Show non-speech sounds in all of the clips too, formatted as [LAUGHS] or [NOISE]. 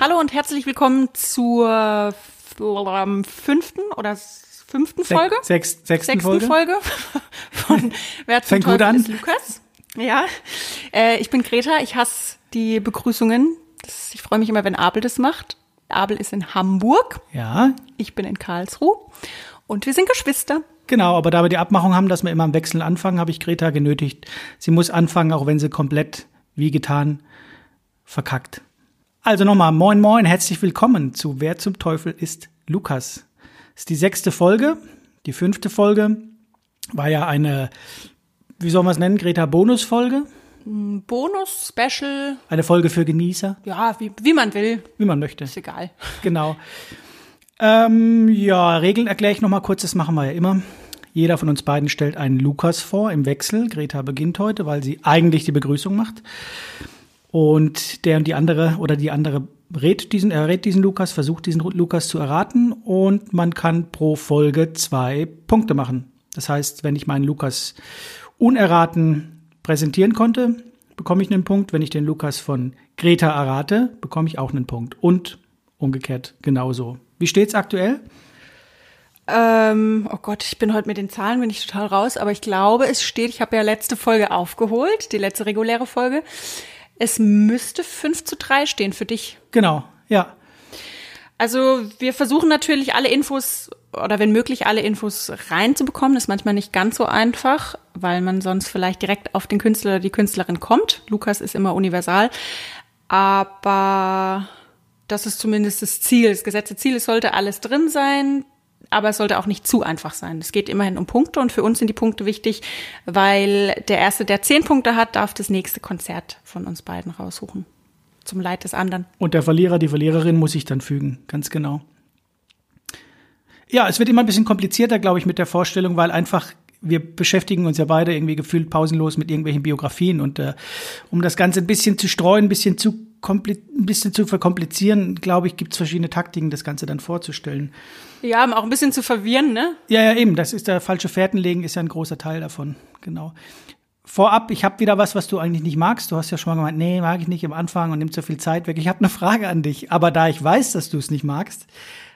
Hallo und herzlich willkommen zur ähm, fünften oder fünften Folge? Sechs, sechsten, Sechsten Folge. Folge, [LAUGHS] von Wer zum Teufel an. ist Lukas. Ja, äh, ich bin Greta, ich hasse die Begrüßungen. Das, ich freue mich immer, wenn Abel das macht. Abel ist in Hamburg, Ja, ich bin in Karlsruhe und wir sind Geschwister. genau. Aber da wir die Abmachung haben, dass wir immer am Wechsel anfangen, habe ich Greta genötigt. Sie muss anfangen, auch wenn sie komplett, wie getan, verkackt. Also nochmal, moin moin, herzlich willkommen zu Wer zum Teufel ist Lukas. Das ist die sechste Folge. Die fünfte Folge war ja eine, wie soll man es nennen, Greta Bonusfolge. Bonus, Special, Eine Folge für Genießer, ja, wie, wie man will, wie man möchte. ist egal. [LAUGHS] Genau. Ähm, ja, Regeln erkläre ich noch mal kurz, das machen wir ja immer. Jeder von uns beiden stellt einen Lukas vor im Wechsel. Greta beginnt heute, weil sie eigentlich die Begrüßung macht. Und der und die andere oder die andere rät diesen, errät diesen Lukas, versucht diesen Lukas zu erraten und man kann pro Folge zwei Punkte machen. Das heißt, wenn ich meinen Lukas unerraten präsentieren konnte, bekomme ich einen Punkt. Wenn ich den Lukas von Greta errate, bekomme ich auch einen Punkt. Und umgekehrt genauso. Wie steht's aktuell? Ähm, oh Gott, ich bin heute mit den Zahlen, bin ich total raus, aber ich glaube, es steht, ich habe ja letzte Folge aufgeholt, die letzte reguläre Folge. Es müsste 5 zu 3 stehen für dich. Genau, ja. Also wir versuchen natürlich alle Infos oder wenn möglich alle Infos reinzubekommen. Das ist manchmal nicht ganz so einfach, weil man sonst vielleicht direkt auf den Künstler oder die Künstlerin kommt. Lukas ist immer universal. Aber das ist zumindest das Ziel. Das gesetzte Ziel, es sollte alles drin sein, aber es sollte auch nicht zu einfach sein. Es geht immerhin um Punkte und für uns sind die Punkte wichtig, weil der Erste, der zehn Punkte hat, darf das nächste Konzert von uns beiden raussuchen. Zum Leid des anderen. Und der Verlierer, die Verliererin muss sich dann fügen, ganz genau. Ja, es wird immer ein bisschen komplizierter, glaube ich, mit der Vorstellung, weil einfach wir beschäftigen uns ja beide irgendwie gefühlt pausenlos mit irgendwelchen Biografien und äh, um das Ganze ein bisschen zu streuen, ein bisschen zu ein bisschen zu verkomplizieren, glaube ich, gibt es verschiedene Taktiken, das Ganze dann vorzustellen. Ja, um auch ein bisschen zu verwirren, ne? Ja, ja, eben, das ist der falsche Fährtenlegen, ist ja ein großer Teil davon, genau. Vorab, ich habe wieder was, was du eigentlich nicht magst. Du hast ja schon mal gemeint, nee, mag ich nicht am Anfang und nimmt so viel Zeit weg. Ich habe eine Frage an dich, aber da ich weiß, dass du es nicht magst,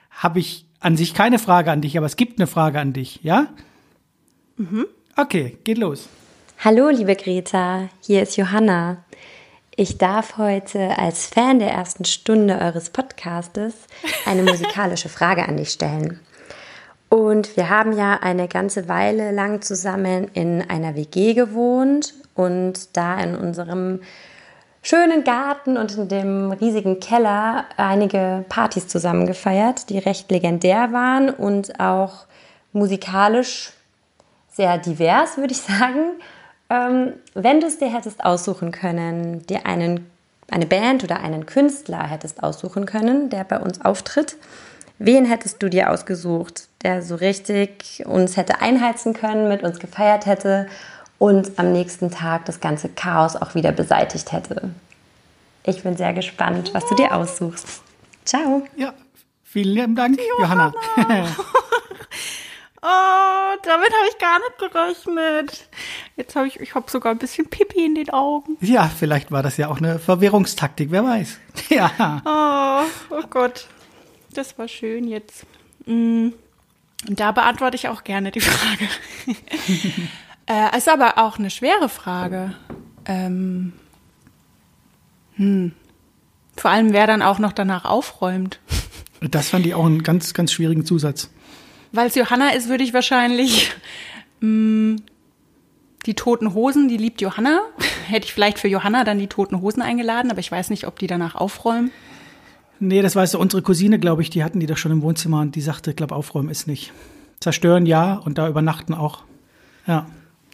habe ich an sich keine Frage an dich, aber es gibt eine Frage an dich, ja? Mhm. Okay, geht los. Hallo, liebe Greta, hier ist Johanna. Ich darf heute als Fan der ersten Stunde eures Podcastes eine [LAUGHS] musikalische Frage an dich stellen. Und wir haben ja eine ganze Weile lang zusammen in einer WG gewohnt und da in unserem schönen Garten und in dem riesigen Keller einige Partys zusammen gefeiert, die recht legendär waren und auch musikalisch sehr divers, würde ich sagen. Ähm, wenn du es dir hättest aussuchen können, dir einen, eine Band oder einen Künstler hättest aussuchen können, der bei uns auftritt, wen hättest du dir ausgesucht, der so richtig uns hätte einheizen können, mit uns gefeiert hätte und am nächsten Tag das ganze Chaos auch wieder beseitigt hätte? Ich bin sehr gespannt, was du dir aussuchst. Ciao. Ja, vielen lieben Dank, Johanna. [LAUGHS] Oh, damit habe ich gar nicht gerechnet. Jetzt habe ich, ich habe sogar ein bisschen Pipi in den Augen. ja, vielleicht war das ja auch eine Verwirrungstaktik, wer weiß. [LAUGHS] Ja, Oh, oh Gott. Das war schön jetzt. Mm. Und da beantworte ich auch gerne die [LAUGHS] Frage. [LAUGHS] äh, ist aber auch eine schwere Frage. Ähm, hm. Vor allem, wer dann auch noch danach aufräumt. das fand ich auch einen ganz, ganz schwierigen Zusatz. Weil es Johanna ist, würde ich wahrscheinlich mh, die Toten Hosen, die liebt Johanna. [LAUGHS] Hätte ich vielleicht für Johanna dann die Toten Hosen eingeladen, aber ich weiß nicht, ob die danach aufräumen. Nee, das weißt du, unsere Cousine, glaube ich, die hatten die doch schon im Wohnzimmer und die sagte, ich glaube, aufräumen ist nicht. Zerstören ja und da übernachten auch. Ja.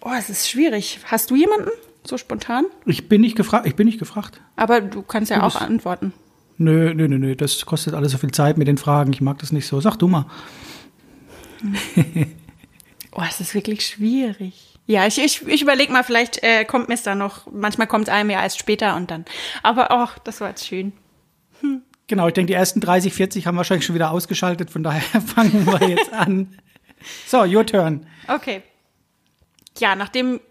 Oh, es ist schwierig. Hast du jemanden so spontan? Ich bin nicht gefragt, ich bin nicht gefragt. Aber du kannst ja Du auch bist- antworten. Nö, nö, nö, nö, das kostet alles so viel Zeit mit den Fragen. Ich mag das nicht so. Sag du mal. [LAUGHS] Oh, es ist wirklich schwierig. Ja, ich, ich, ich überlege mal, vielleicht äh, kommt mir es dann noch. Manchmal kommt es einem ja erst später und dann. Aber auch, das war jetzt schön. Genau, ich denke, die ersten 30, 40 haben wahrscheinlich schon wieder ausgeschaltet, von daher [LAUGHS] fangen wir jetzt an. So, your turn. Okay. Ja, nachdem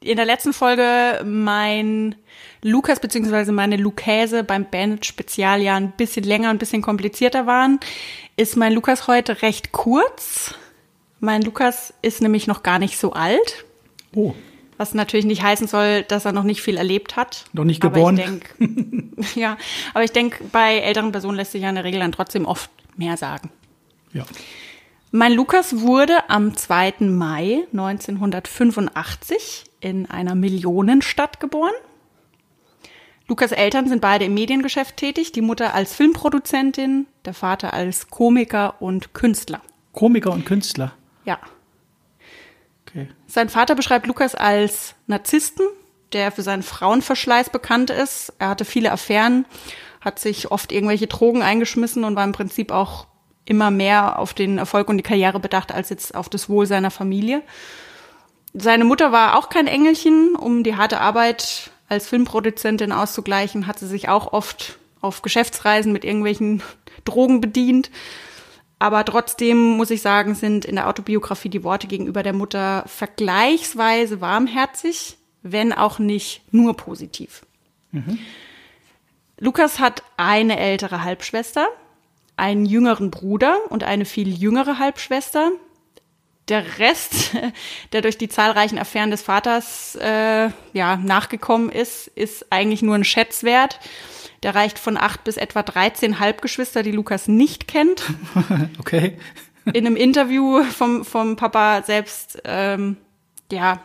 in der letzten Folge mein Lukas bzw. meine Lukäse beim Band Spezialjahr ein bisschen länger, ein bisschen komplizierter waren, ist mein Lukas heute recht kurz. Mein Lukas ist nämlich noch gar nicht so alt. Oh. Was natürlich nicht heißen soll, dass er noch nicht viel erlebt hat. Noch nicht geboren. [LAUGHS] Aber ich denk, ja, aber ich denke, bei älteren Personen lässt sich ja in der Regel dann trotzdem oft mehr sagen. Ja. Mein Lukas wurde am 2. Mai 1985 in einer Millionenstadt geboren. Lukas Eltern sind beide im Mediengeschäft tätig, die Mutter als Filmproduzentin, der Vater als Komiker und Künstler. Komiker und Künstler. Ja. Okay. Sein Vater beschreibt Lukas als Narzissten, der für seinen Frauenverschleiß bekannt ist. Er hatte viele Affären, hat sich oft irgendwelche Drogen eingeschmissen und war im Prinzip auch immer mehr auf den Erfolg und die Karriere bedacht als jetzt auf das Wohl seiner Familie. Seine Mutter war auch kein Engelchen. Um die harte Arbeit als Filmproduzentin auszugleichen, hat sie sich auch oft auf Geschäftsreisen mit irgendwelchen [LAUGHS] Drogen bedient. Aber trotzdem muss ich sagen, sind in der Autobiografie die Worte gegenüber der Mutter vergleichsweise warmherzig, wenn auch nicht nur positiv. Mhm. Lukas hat eine ältere Halbschwester, einen jüngeren Bruder und eine viel jüngere Halbschwester. Der Rest, [LAUGHS] der durch die zahlreichen Affären des Vaters äh, ja, nachgekommen ist, ist eigentlich nur ein Schätzwert. Der reicht von acht bis etwa 13 Halbgeschwister, die Lukas nicht kennt. [LAUGHS] okay. In einem Interview vom, vom Papa selbst ähm, ja,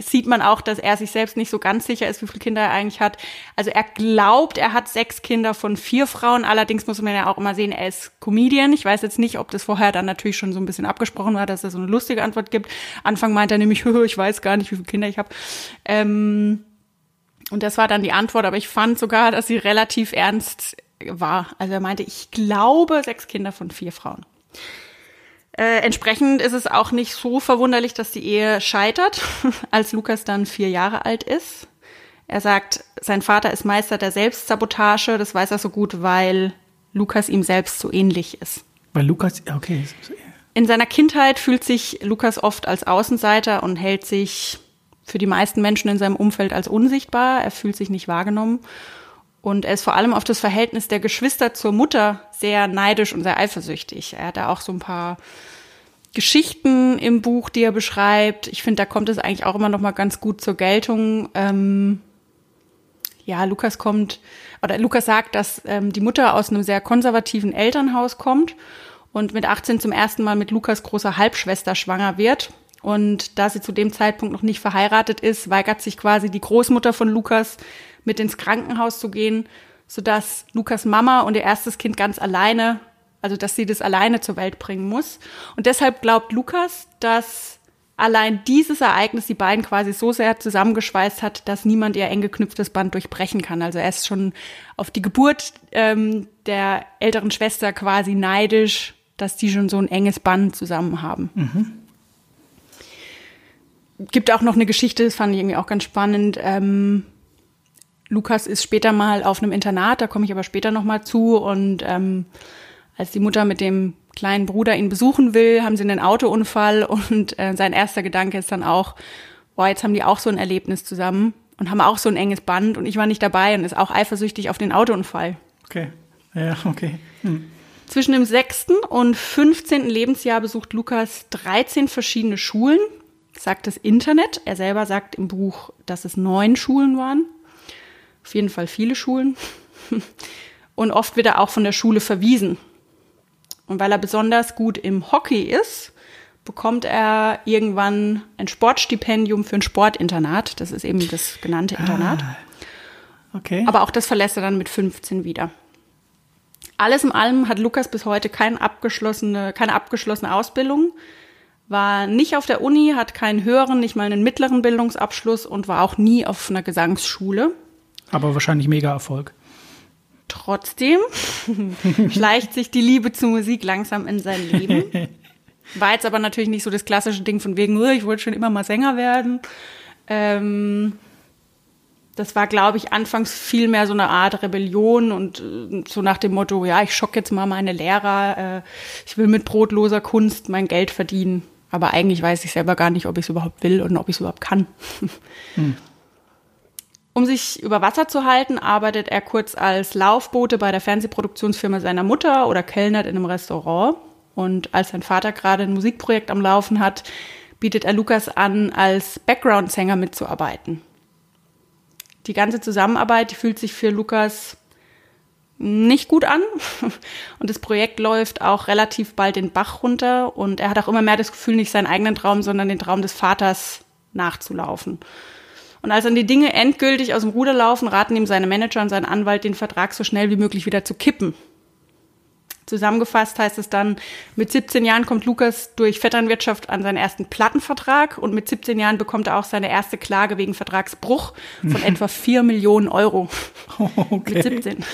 sieht man auch, dass er sich selbst nicht so ganz sicher ist, wie viele Kinder er eigentlich hat. Also er glaubt, er hat sechs Kinder von vier Frauen. Allerdings muss man ja auch immer sehen, er ist Comedian. Ich weiß jetzt nicht, ob das vorher dann natürlich schon so ein bisschen abgesprochen war, dass er so eine lustige Antwort gibt. Anfang meint er nämlich, [LAUGHS] ich weiß gar nicht, wie viele Kinder ich habe. Ähm, und das war dann die Antwort, aber ich fand sogar, dass sie relativ ernst war. Also er meinte, ich glaube, sechs Kinder von vier Frauen. Äh, entsprechend ist es auch nicht so verwunderlich, dass die Ehe scheitert, [LAUGHS] als Lukas dann vier Jahre alt ist. Er sagt, sein Vater ist Meister der Selbstsabotage. Das weiß er so gut, weil Lukas ihm selbst so ähnlich ist. Weil Lukas, okay. In seiner Kindheit fühlt sich Lukas oft als Außenseiter und hält sich für die meisten Menschen in seinem Umfeld als unsichtbar. Er fühlt sich nicht wahrgenommen. Und er ist vor allem auf das Verhältnis der Geschwister zur Mutter sehr neidisch und sehr eifersüchtig. Er hat da auch so ein paar Geschichten im Buch, die er beschreibt. Ich finde, da kommt es eigentlich auch immer noch mal ganz gut zur Geltung. Ähm, ja, Lukas kommt, oder Lukas sagt, dass ähm, die Mutter aus einem sehr konservativen Elternhaus kommt und mit 18 zum ersten Mal mit Lukas großer Halbschwester schwanger wird. Und da sie zu dem Zeitpunkt noch nicht verheiratet ist, weigert sich quasi die Großmutter von Lukas, mit ins Krankenhaus zu gehen, sodass Lukas Mama und ihr erstes Kind ganz alleine, also dass sie das alleine zur Welt bringen muss. Und deshalb glaubt Lukas, dass allein dieses Ereignis die beiden quasi so sehr zusammengeschweißt hat, dass niemand ihr eng geknüpftes Band durchbrechen kann. Also er ist schon auf die Geburt ähm, der älteren Schwester quasi neidisch, dass die schon so ein enges Band zusammen haben. Mhm. Gibt auch noch eine Geschichte, das fand ich irgendwie auch ganz spannend. Ähm, Lukas ist später mal auf einem Internat, da komme ich aber später noch mal zu. Und ähm, als die Mutter mit dem kleinen Bruder ihn besuchen will, haben sie einen Autounfall [LAUGHS] und äh, sein erster Gedanke ist dann auch, boah, jetzt haben die auch so ein Erlebnis zusammen und haben auch so ein enges Band und ich war nicht dabei und ist auch eifersüchtig auf den Autounfall. Okay, ja, okay. Hm. Zwischen dem sechsten und 15. Lebensjahr besucht Lukas 13 verschiedene Schulen, sagt das Internet. Er selber sagt im Buch, dass es neun Schulen waren. Auf jeden Fall viele Schulen. [LAUGHS] Und oft wird er auch von der Schule verwiesen. Und weil er besonders gut im Hockey ist, bekommt er irgendwann ein Sportstipendium für ein Sportinternat. Das ist eben das genannte Internat. Ah, okay. Aber auch das verlässt er dann mit 15 wieder. Alles in allem hat Lukas bis heute keine abgeschlossene, keine abgeschlossene Ausbildung, war nicht auf der Uni, hat keinen höheren, nicht mal einen mittleren Bildungsabschluss und war auch nie auf einer Gesangsschule. Aber wahrscheinlich mega Erfolg. Trotzdem [LAUGHS] schleicht sich die Liebe zur Musik langsam in sein Leben. [LAUGHS] War jetzt aber natürlich nicht so das klassische Ding von wegen, ich wollte schon immer mal Sänger werden. Ähm, das war, glaube ich, anfangs viel mehr so eine Art Rebellion und äh, so nach dem Motto, ja, ich schock jetzt mal meine Lehrer, äh, ich will mit brotloser Kunst mein Geld verdienen. Aber eigentlich weiß ich selber gar nicht, ob ich es überhaupt will und ob ich es überhaupt kann. Hm. Um sich über Wasser zu halten, arbeitet er kurz als Laufbote bei der Fernsehproduktionsfirma seiner Mutter oder kellnert in einem Restaurant. Und als sein Vater gerade ein Musikprojekt am Laufen hat, bietet er Lukas an, als Background-Sänger mitzuarbeiten. Die ganze Zusammenarbeit, die fühlt sich für Lukas nicht gut an. [LAUGHS] Und das Projekt läuft auch relativ bald den Bach runter. Und er hat auch immer mehr das Gefühl, nicht seinen eigenen Traum, sondern den Traum des Vaters nachzulaufen. Und als dann die Dinge endgültig aus dem Ruder laufen, raten ihm seine Manager und sein Anwalt, den Vertrag so schnell wie möglich wieder zu kippen. Zusammengefasst heißt es dann, mit 17 Jahren kommt Lukas durch Vetternwirtschaft an seinen ersten Plattenvertrag und mit 17 Jahren bekommt er auch seine erste Klage wegen Vertragsbruch von [LAUGHS] etwa 4 Millionen Euro. Okay. Mit 17.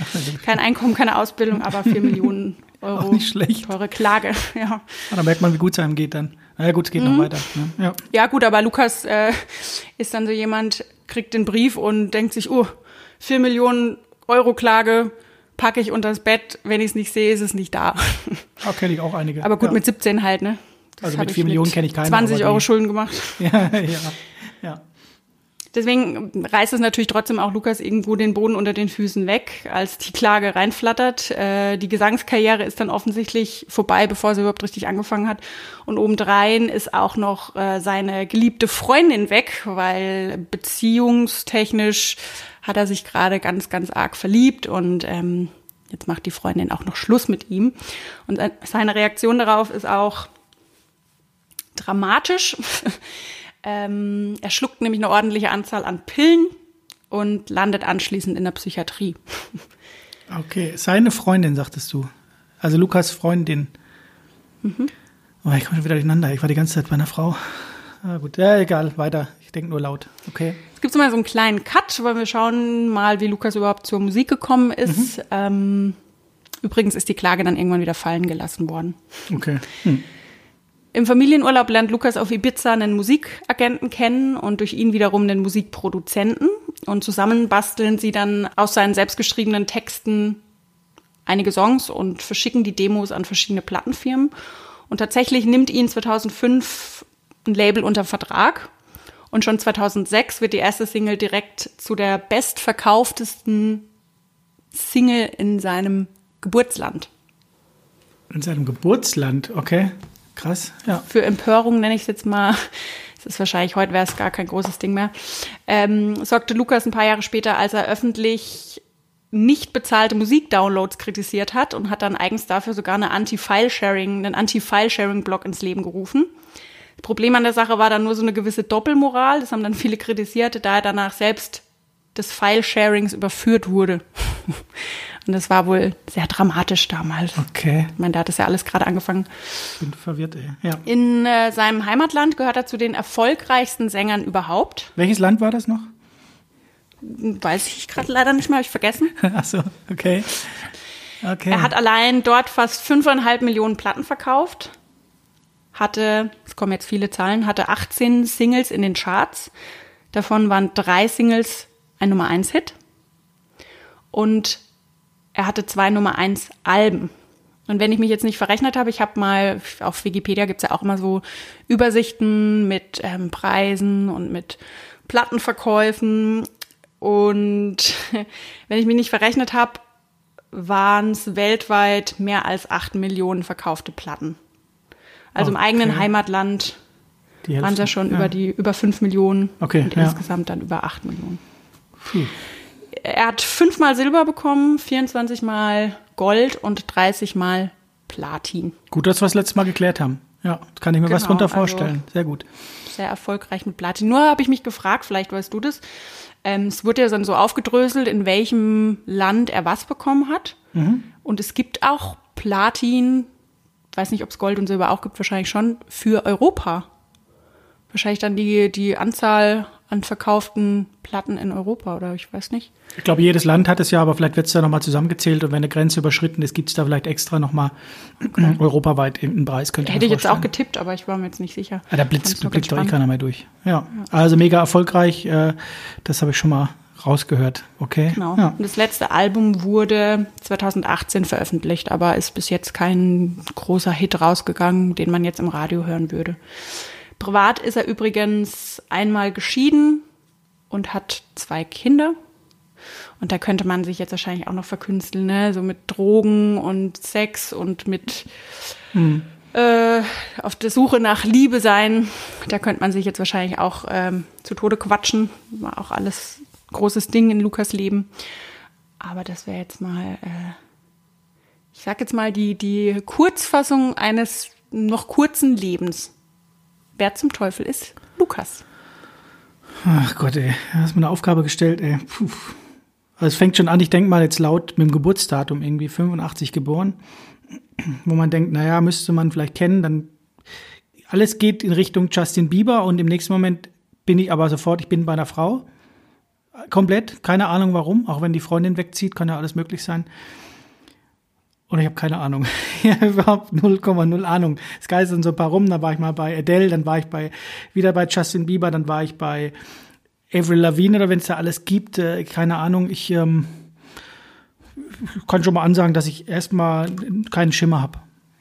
[LAUGHS] Kein Einkommen, keine Ausbildung, aber 4 [LAUGHS] Millionen Euro. Auch nicht schlecht. Teure Klage, [LAUGHS] ja. Ah, da merkt man, wie gut es einem geht dann. Na ja, gut, es geht mhm. noch weiter. Ne? Ja. ja, gut, aber Lukas äh, ist dann so jemand, kriegt den Brief und denkt sich, oh, 4 Millionen Euro Klage, packe ich unter das Bett, wenn ich es nicht sehe, ist es nicht da. Auch kenne ich auch einige. Aber gut, ja. mit 17 halt, ne? Das also mit 4 Millionen kenne ich keinen. 20 Euro Schulden gemacht. ja, ja, ja. Deswegen reißt es natürlich trotzdem auch Lukas irgendwo den Boden unter den Füßen weg, als die Klage reinflattert. Äh, die Gesangskarriere ist dann offensichtlich vorbei, bevor sie überhaupt richtig angefangen hat. Und obendrein ist auch noch äh, seine geliebte Freundin weg, weil beziehungstechnisch hat er sich gerade ganz, ganz arg verliebt und ähm, jetzt macht die Freundin auch noch Schluss mit ihm. Und seine Reaktion darauf ist auch dramatisch. [LAUGHS] ähm, er schluckt nämlich eine ordentliche Anzahl an Pillen und landet anschließend in der Psychiatrie. [LAUGHS] Okay, seine Freundin, sagtest du. Also Lukas Freundin. Mhm. Oh, ich komme schon wieder durcheinander. Ich war die ganze Zeit bei einer Frau. Ah, gut, ja, egal, weiter. Ich denke nur laut. Okay. Es gibt mal so einen kleinen Cut, weil wir schauen mal, wie Lukas überhaupt zur Musik gekommen ist. Mhm. Ähm, übrigens ist die Klage dann irgendwann wieder fallen gelassen worden. Okay. Hm. Im Familienurlaub lernt Lukas auf Ibiza einen Musikagenten kennen und durch ihn wiederum einen Musikproduzenten. Und zusammen basteln sie dann aus seinen selbstgeschriebenen Texten einige Songs und verschicken die Demos an verschiedene Plattenfirmen. Und tatsächlich nimmt ihn 2005 ein Label unter Vertrag. Und schon 2006 wird die erste Single direkt zu der bestverkauftesten Single in seinem Geburtsland. In seinem Geburtsland, okay. Krass, ja. Für Empörung nenne ich es jetzt mal. Das ist wahrscheinlich, heute wäre es gar kein großes Ding mehr. Ähm, sorgte Lukas ein paar Jahre später, als er öffentlich nicht bezahlte Musikdownloads kritisiert hat und hat dann eigens dafür sogar eine Anti-File-Sharing, einen Anti-File-Sharing-Blog ins Leben gerufen. Problem an der Sache war dann nur so eine gewisse Doppelmoral. Das haben dann viele kritisiert, da er danach selbst des File-Sharings überführt wurde. Und das war wohl sehr dramatisch damals. Okay. Ich meine, da hat es ja alles gerade angefangen. Ich bin verwirrt, ey. Ja. In äh, seinem Heimatland gehört er zu den erfolgreichsten Sängern überhaupt. Welches Land war das noch? Weiß ich gerade leider nicht mehr, habe ich vergessen. [LAUGHS] Ach so, okay. okay. Er hat allein dort fast fünfeinhalb Millionen Platten verkauft hatte, es kommen jetzt viele Zahlen, hatte 18 Singles in den Charts. Davon waren drei Singles ein Nummer 1 Hit. Und er hatte zwei Nummer 1 Alben. Und wenn ich mich jetzt nicht verrechnet habe, ich habe mal, auf Wikipedia gibt es ja auch immer so Übersichten mit ähm, Preisen und mit Plattenverkäufen. Und [LAUGHS] wenn ich mich nicht verrechnet habe, waren es weltweit mehr als 8 Millionen verkaufte Platten. Also okay. im eigenen Heimatland waren es ja schon ja. über die über 5 Millionen okay, und ja. insgesamt dann über 8 Millionen. Puh. Er hat fünfmal Silber bekommen, 24 Mal Gold und 30 Mal Platin. Gut, dass wir das letzte Mal geklärt haben. Ja, kann ich mir genau, was drunter also vorstellen. Also sehr gut. Sehr erfolgreich mit Platin. Nur habe ich mich gefragt, vielleicht weißt du das. Ähm, es wurde ja dann so aufgedröselt, in welchem Land er was bekommen hat. Mhm. Und es gibt auch Platin weiß nicht, ob es Gold und Silber auch gibt, wahrscheinlich schon, für Europa. Wahrscheinlich dann die, die Anzahl an verkauften Platten in Europa oder ich weiß nicht. Ich glaube, jedes Land hat es ja, aber vielleicht wird es da nochmal zusammengezählt und wenn eine Grenze überschritten ist, gibt es da vielleicht extra nochmal okay. europaweit einen Preis. Könnte Hätte ich jetzt auch getippt, aber ich war mir jetzt nicht sicher. Ja, da blitzt, blickt doch eh keiner mehr durch. Ja. ja. also mega erfolgreich. Äh, das habe ich schon mal rausgehört. Okay. Genau. Ja. Und das letzte Album wurde 2018 veröffentlicht, aber ist bis jetzt kein großer Hit rausgegangen, den man jetzt im Radio hören würde. Privat ist er übrigens einmal geschieden und hat zwei Kinder. Und da könnte man sich jetzt wahrscheinlich auch noch verkünsteln, ne? So mit Drogen und Sex und mit äh, auf der Suche nach Liebe sein. Da könnte man sich jetzt wahrscheinlich auch ähm, zu Tode quatschen. War auch alles großes Ding in Lukas Leben. Aber das wäre jetzt mal, äh, ich sag jetzt mal, die, die Kurzfassung eines noch kurzen Lebens. Wer zum Teufel ist Lukas? Ach Gott, ey. Du hast mir eine Aufgabe gestellt, ey. Puh. Also es fängt schon an, ich denke mal jetzt laut mit dem Geburtsdatum, irgendwie 85 geboren, wo man denkt, naja, müsste man vielleicht kennen, dann alles geht in Richtung Justin Bieber und im nächsten Moment bin ich aber sofort, ich bin bei einer Frau. Komplett, keine Ahnung warum, auch wenn die Freundin wegzieht, kann ja alles möglich sein. Und ich habe keine Ahnung. [LAUGHS] Ja, überhaupt 0,0 Ahnung. Es geistern so ein paar rum, dann war ich mal bei Adele, dann war ich bei wieder bei Justin Bieber, dann war ich bei Avril Lavigne oder wenn es da alles gibt, äh, keine Ahnung. Ich ähm, kann schon mal ansagen, dass ich erstmal keinen Schimmer habe.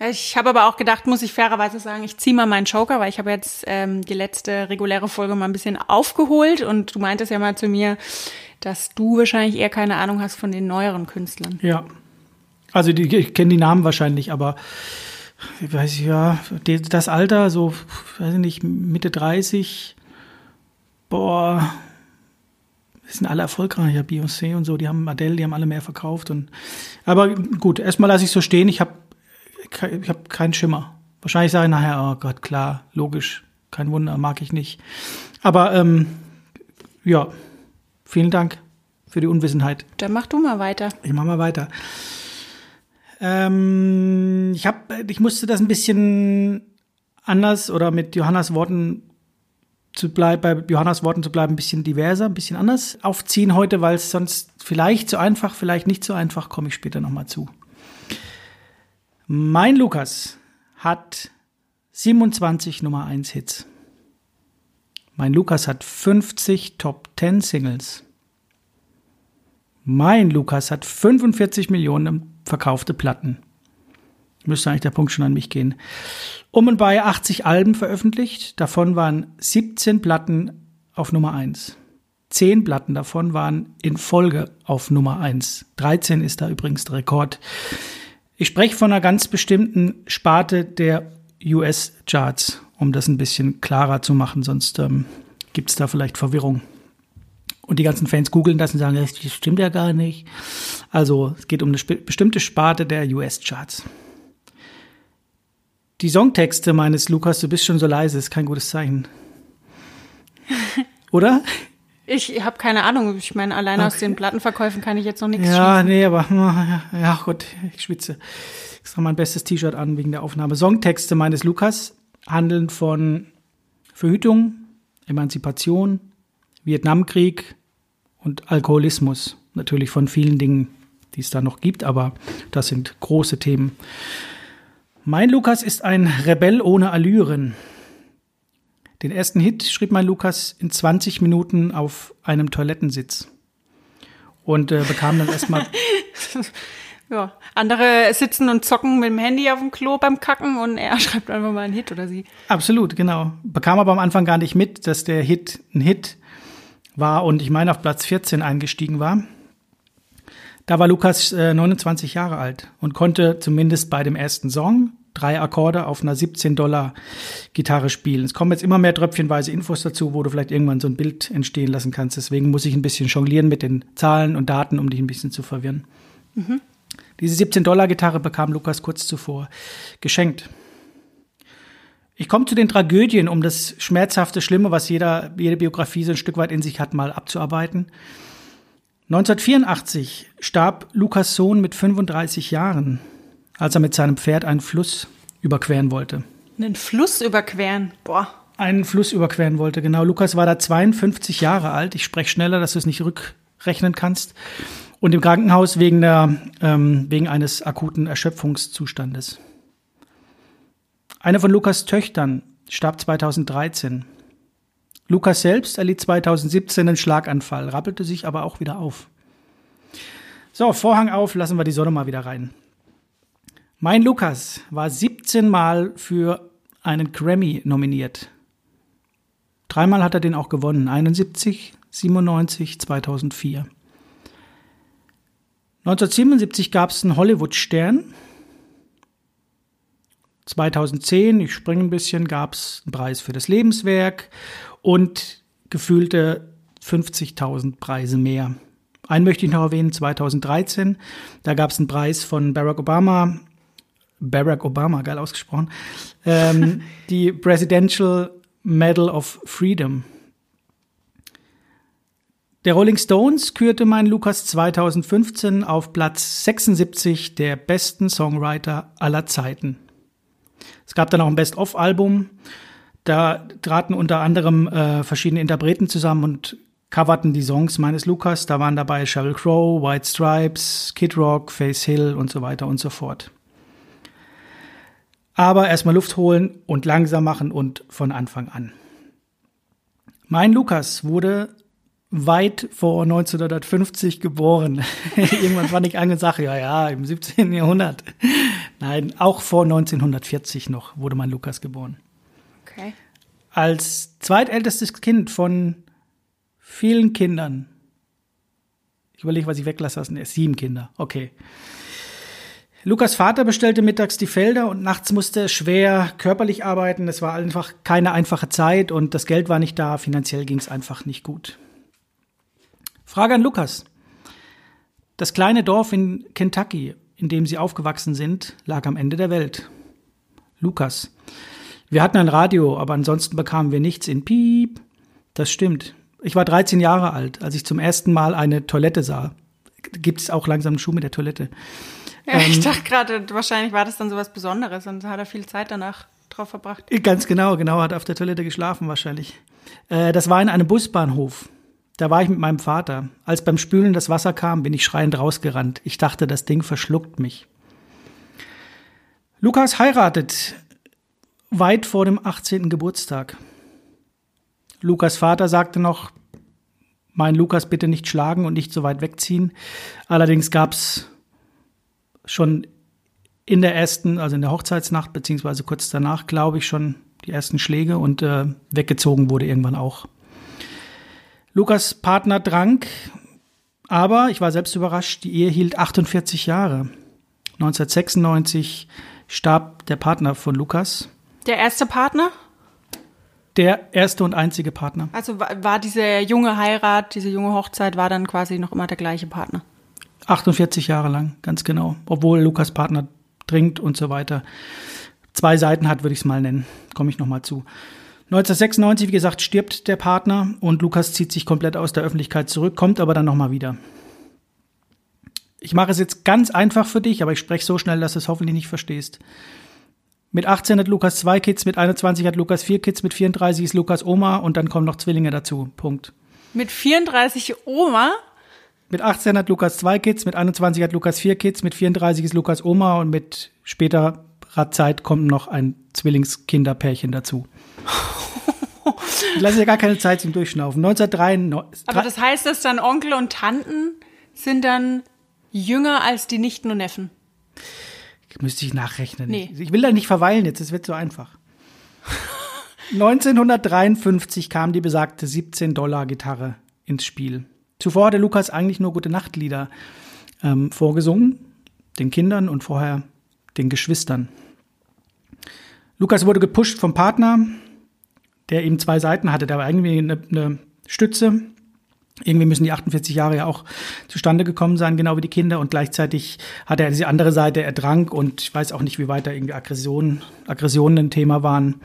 Ich habe aber auch gedacht, muss ich fairerweise sagen, ich ziehe mal meinen Joker, weil ich habe jetzt ähm, die letzte reguläre Folge mal ein bisschen aufgeholt und du meintest ja mal zu mir, dass du wahrscheinlich eher keine Ahnung hast von den neueren Künstlern. Ja. Also die, ich kenne die Namen wahrscheinlich, aber ich weiß ja, das Alter, so, weiß ich nicht, Mitte 30, boah, die sind alle erfolgreicher, Beyoncé und so, die haben Adele, die haben alle mehr verkauft und, aber gut, erstmal lasse ich so stehen, ich habe ich hab keinen Schimmer. Wahrscheinlich sage ich nachher, oh Gott, klar, logisch, kein Wunder, mag ich nicht. Aber, ähm, ja, vielen Dank für die Unwissenheit. Dann mach du mal weiter. Ich mach mal weiter. Ähm, ich hab, ich musste das ein bisschen anders oder mit Johannas Worten zu bleiben, bei Johannas Worten zu bleiben, ein bisschen diverser, ein bisschen anders aufziehen heute, weil es sonst vielleicht zu einfach, vielleicht nicht so einfach, komme ich später nochmal zu. Mein Lukas hat 27 Nummer 1 Hits. Mein Lukas hat 50 Top 10 Singles. Mein Lukas hat 45 Millionen verkaufte Platten. Müsste eigentlich der Punkt schon an mich gehen. Um und bei 80 Alben veröffentlicht. Davon waren 17 Platten auf Nummer 1. 10 Platten davon waren in Folge auf Nummer 1. 13 ist da übrigens der Rekord. Ich spreche von einer ganz bestimmten Sparte der US-Charts, um das ein bisschen klarer zu machen, sonst ähm, gibt es da vielleicht Verwirrung. Und die ganzen Fans googeln das und sagen, das stimmt ja gar nicht. Also es geht um eine bestimmte Sparte der US-Charts. Die Songtexte meines Lukas, du bist schon so leise, ist kein gutes Zeichen. [LAUGHS] Oder? Ich habe keine Ahnung. Ich meine, allein aus den Plattenverkäufen kann ich jetzt noch nichts Ja, schließen. nee, aber [LAUGHS] ja, gut, ich schwitze. Ich habe mein bestes T-Shirt an wegen der Aufnahme. Songtexte meines Lukas handeln von Verhütung, Emanzipation, Vietnamkrieg und Alkoholismus. Natürlich von vielen Dingen, die es da noch gibt, aber das sind große Themen. Mein Lukas ist ein Rebell ohne Allüren. Den ersten Hit schrieb mein Lukas in 20 Minuten auf einem Toilettensitz und äh, bekam dann erstmal [LAUGHS] Ja. Andere sitzen und zocken mit dem Handy auf dem Klo beim Kacken und er [LAUGHS] schreibt einfach mal einen Hit oder sie. Absolut, genau. Bekam aber am Anfang gar nicht mit, dass der Hit ein Hit war und ich meine auf Platz 14 eingestiegen war. Da war Lukas äh, 29 Jahre alt und konnte zumindest bei dem ersten Song drei Akkorde auf einer 17 Dollar Gitarre spielen. Es kommen jetzt immer mehr tröpfchenweise Infos dazu, wo du vielleicht irgendwann so ein Bild entstehen lassen kannst. Deswegen muss ich ein bisschen jonglieren mit den Zahlen und Daten, um dich ein bisschen zu verwirren. Diese 17 Dollar Gitarre bekam Lukas kurz zuvor geschenkt. Ich komme zu den Tragödien, um das schmerzhafte Schlimme, was jeder, jede Biografie so ein Stück weit in sich hat, mal abzuarbeiten. 1984 starb Lukas Sohn mit 35 Jahren, als er mit seinem Pferd einen Fluss überqueren wollte. Einen Fluss überqueren. Boah. Einen Fluss überqueren wollte, genau. Lukas war da 52 Jahre alt. Ich spreche schneller, dass du es nicht rückrechnen kannst. Und im Krankenhaus wegen, der, ähm, wegen eines akuten Erschöpfungszustandes. Eine von Lukas Töchtern starb 2013. Lukas selbst erlitt 2017 einen Schlaganfall, rappelte sich aber auch wieder auf. So, Vorhang auf, lassen wir die Sonne mal wieder rein. Mein Lukas war 17 Mal für einen Grammy nominiert. Dreimal hat er den auch gewonnen. 71, 97, 2004. 1977 gab es einen Hollywood-Stern. 2010, ich springe ein bisschen, gab es einen Preis für das Lebenswerk und gefühlte 50.000 Preise mehr. Einen möchte ich noch erwähnen, 2013, da gab es einen Preis von Barack Obama, Barack Obama, geil ausgesprochen, ähm, [LAUGHS] die Presidential Medal of Freedom. Der Rolling Stones kürte mein Lukas 2015 auf Platz 76 der besten Songwriter aller Zeiten. Es gab dann auch ein Best-of-Album. Da traten unter anderem äh, verschiedene Interpreten zusammen und coverten die Songs meines Lukas. Da waren dabei Sheryl Crow, White Stripes, Kid Rock, Face Hill und so weiter und so fort. Aber erstmal Luft holen und langsam machen und von Anfang an. Mein Lukas wurde weit vor 1950 geboren. [LAUGHS] Irgendwann fand ich an und sage, ja, ja, im 17. Jahrhundert. Nein, auch vor 1940 noch wurde mein Lukas geboren. Okay. Als zweitältestes Kind von vielen Kindern. Ich überlege, was ich weglasse. Das sind sieben Kinder. Okay. Lukas Vater bestellte mittags die Felder und nachts musste er schwer körperlich arbeiten. Es war einfach keine einfache Zeit und das Geld war nicht da. Finanziell ging es einfach nicht gut. Frage an Lukas. Das kleine Dorf in Kentucky, in dem Sie aufgewachsen sind, lag am Ende der Welt. Lukas. Wir hatten ein Radio, aber ansonsten bekamen wir nichts in Piep. Das stimmt. Ich war 13 Jahre alt, als ich zum ersten Mal eine Toilette sah. Gibt es auch langsam einen Schuh mit der Toilette? Ja, ähm, ich dachte gerade, wahrscheinlich war das dann so was Besonderes und hat er viel Zeit danach drauf verbracht. Ganz genau, genau, hat auf der Toilette geschlafen wahrscheinlich. Äh, das war in einem Busbahnhof. Da war ich mit meinem Vater. Als beim Spülen das Wasser kam, bin ich schreiend rausgerannt. Ich dachte, das Ding verschluckt mich. Lukas heiratet weit vor dem 18. Geburtstag. Lukas Vater sagte noch, mein Lukas bitte nicht schlagen und nicht so weit wegziehen. Allerdings gab es schon in der ersten, also in der Hochzeitsnacht, beziehungsweise kurz danach, glaube ich, schon die ersten Schläge und äh, weggezogen wurde irgendwann auch. Lukas Partner trank, aber ich war selbst überrascht, die Ehe hielt 48 Jahre. 1996 starb der Partner von Lukas. Der erste Partner? Der erste und einzige Partner. Also war diese junge Heirat, diese junge Hochzeit, war dann quasi noch immer der gleiche Partner? 48 Jahre lang, ganz genau. Obwohl Lukas Partner trinkt und so weiter. Zwei Seiten hat, würde ich es mal nennen. Komme ich nochmal zu. 1996, wie gesagt, stirbt der Partner und Lukas zieht sich komplett aus der Öffentlichkeit zurück, kommt aber dann nochmal wieder. Ich mache es jetzt ganz einfach für dich, aber ich spreche so schnell, dass du es hoffentlich nicht verstehst. Mit 18 hat Lukas zwei Kids, mit 21 hat Lukas vier Kids, mit 34 ist Lukas Oma und dann kommen noch Zwillinge dazu. Punkt. Mit 34 Oma? Mit 18 hat Lukas zwei Kids, mit 21 hat Lukas vier Kids, mit 34 ist Lukas Oma und mit späterer Zeit kommt noch ein Zwillingskinderpärchen dazu. Ich lasse ja gar keine Zeit zum Durchschnaufen. 1993. Aber das heißt, dass dann Onkel und Tanten sind dann jünger als die Nichten und Neffen? Müsste ich nachrechnen. Nee. Ich will da nicht verweilen jetzt, es wird so einfach. 1953 kam die besagte 17-Dollar-Gitarre ins Spiel. Zuvor hatte Lukas eigentlich nur gute Nachtlieder ähm, vorgesungen, den Kindern und vorher den Geschwistern. Lukas wurde gepusht vom Partner, der eben zwei Seiten hatte. Da war irgendwie eine, eine Stütze. Irgendwie müssen die 48 Jahre ja auch zustande gekommen sein, genau wie die Kinder. Und gleichzeitig hat er diese andere Seite, er trank und ich weiß auch nicht, wie weit da irgendwie Aggressionen, Aggressionen ein Thema waren.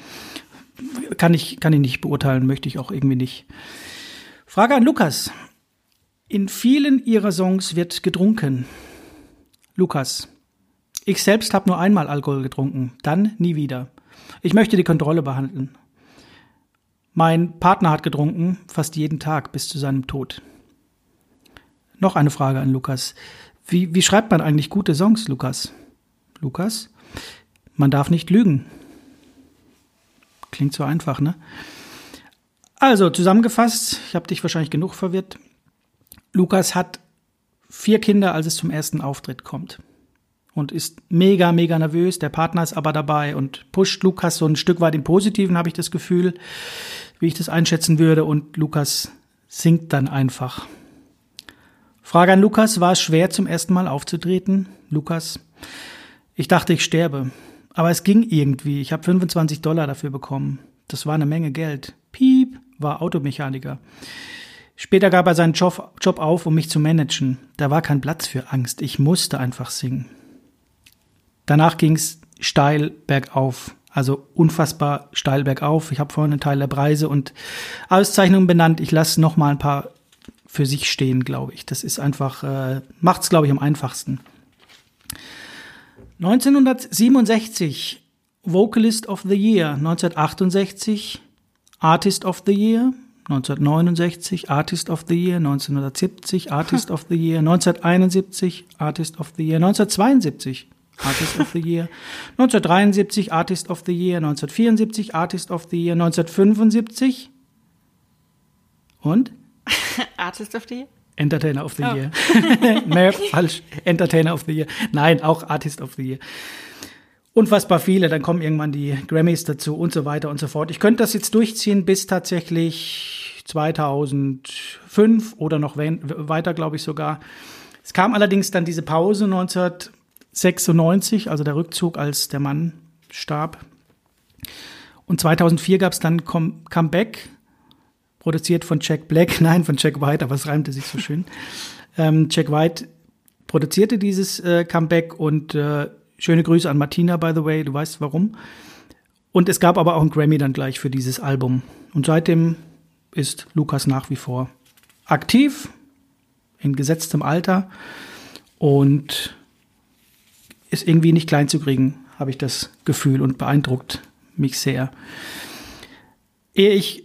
Kann ich, kann ich nicht beurteilen, möchte ich auch irgendwie nicht. Frage an Lukas. In vielen ihrer Songs wird getrunken. Lukas, ich selbst habe nur einmal Alkohol getrunken, dann nie wieder. Ich möchte die Kontrolle behandeln. Mein Partner hat getrunken, fast jeden Tag bis zu seinem Tod. Noch eine Frage an Lukas. Wie, wie schreibt man eigentlich gute Songs, Lukas? Lukas? Man darf nicht lügen. Klingt so einfach, ne? Also zusammengefasst, ich habe dich wahrscheinlich genug verwirrt. Lukas hat vier Kinder, als es zum ersten Auftritt kommt. Und ist mega, mega nervös. Der Partner ist aber dabei und pusht Lukas so ein Stück weit im Positiven, habe ich das Gefühl, wie ich das einschätzen würde. Und Lukas singt dann einfach. Frage an Lukas, war es schwer zum ersten Mal aufzutreten? Lukas, ich dachte, ich sterbe. Aber es ging irgendwie. Ich habe 25 Dollar dafür bekommen. Das war eine Menge Geld. Piep, war Automechaniker. Später gab er seinen Job, Job auf, um mich zu managen. Da war kein Platz für Angst. Ich musste einfach singen. Danach ging's steil bergauf. Also unfassbar steil bergauf. Ich habe vorhin einen Teil der Preise und Auszeichnungen benannt. Ich lasse noch mal ein paar für sich stehen, glaube ich. Das ist einfach, äh, macht's, glaube ich, am einfachsten. 1967 Vocalist of the Year, 1968 Artist of the Year, 1969 Artist of the Year, 1970 [LAUGHS] Artist of the Year, 1971 Artist of the Year, 1972 Artist of the Year, 1973 Artist of the Year, 1974 Artist of the Year, 1975 und [LAUGHS] Artist of the Year? Entertainer of the Oh. Year. [LAUGHS] nee, falsch. Entertainer of the Year. Nein, auch Artist of the Year. Unfassbar viele, dann kommen irgendwann die Grammys dazu und so weiter und so fort. Ich könnte das jetzt durchziehen bis tatsächlich 2005 oder noch weiter, glaube ich sogar. Es kam allerdings dann diese Pause 1996, also der Rückzug, als der Mann starb. Und 2004 gab es dann Com Comeback, produziert von Jack Black, [LAUGHS] nein, von Jack White, aber es reimte sich so schön. [LAUGHS] ähm, Jack White produzierte dieses äh, Comeback und äh, schöne Grüße an Martina, by the way, du weißt warum. Und es gab aber auch einen Grammy dann gleich für dieses Album. Und seitdem ist Lukas nach wie vor aktiv, in gesetztem Alter und ist irgendwie nicht klein zu kriegen, habe ich das Gefühl und beeindruckt mich sehr. Ehe ich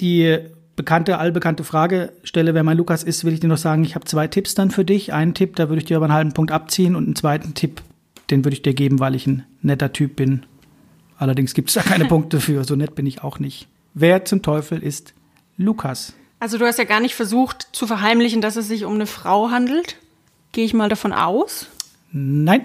die bekannte, allbekannte Frage stelle, wer mein Lukas ist, will ich dir noch sagen, ich habe zwei Tipps dann für dich. Einen Tipp, da würde ich dir aber einen halben Punkt abziehen und einen zweiten Tipp, den würde ich dir geben, weil ich ein netter Typ bin. Allerdings gibt es da keine Punkte für, so nett bin ich auch nicht. Wer zum Teufel ist Lukas? Also du hast ja gar nicht versucht zu verheimlichen, dass es sich um eine Frau handelt. Gehe ich mal davon aus. Nein,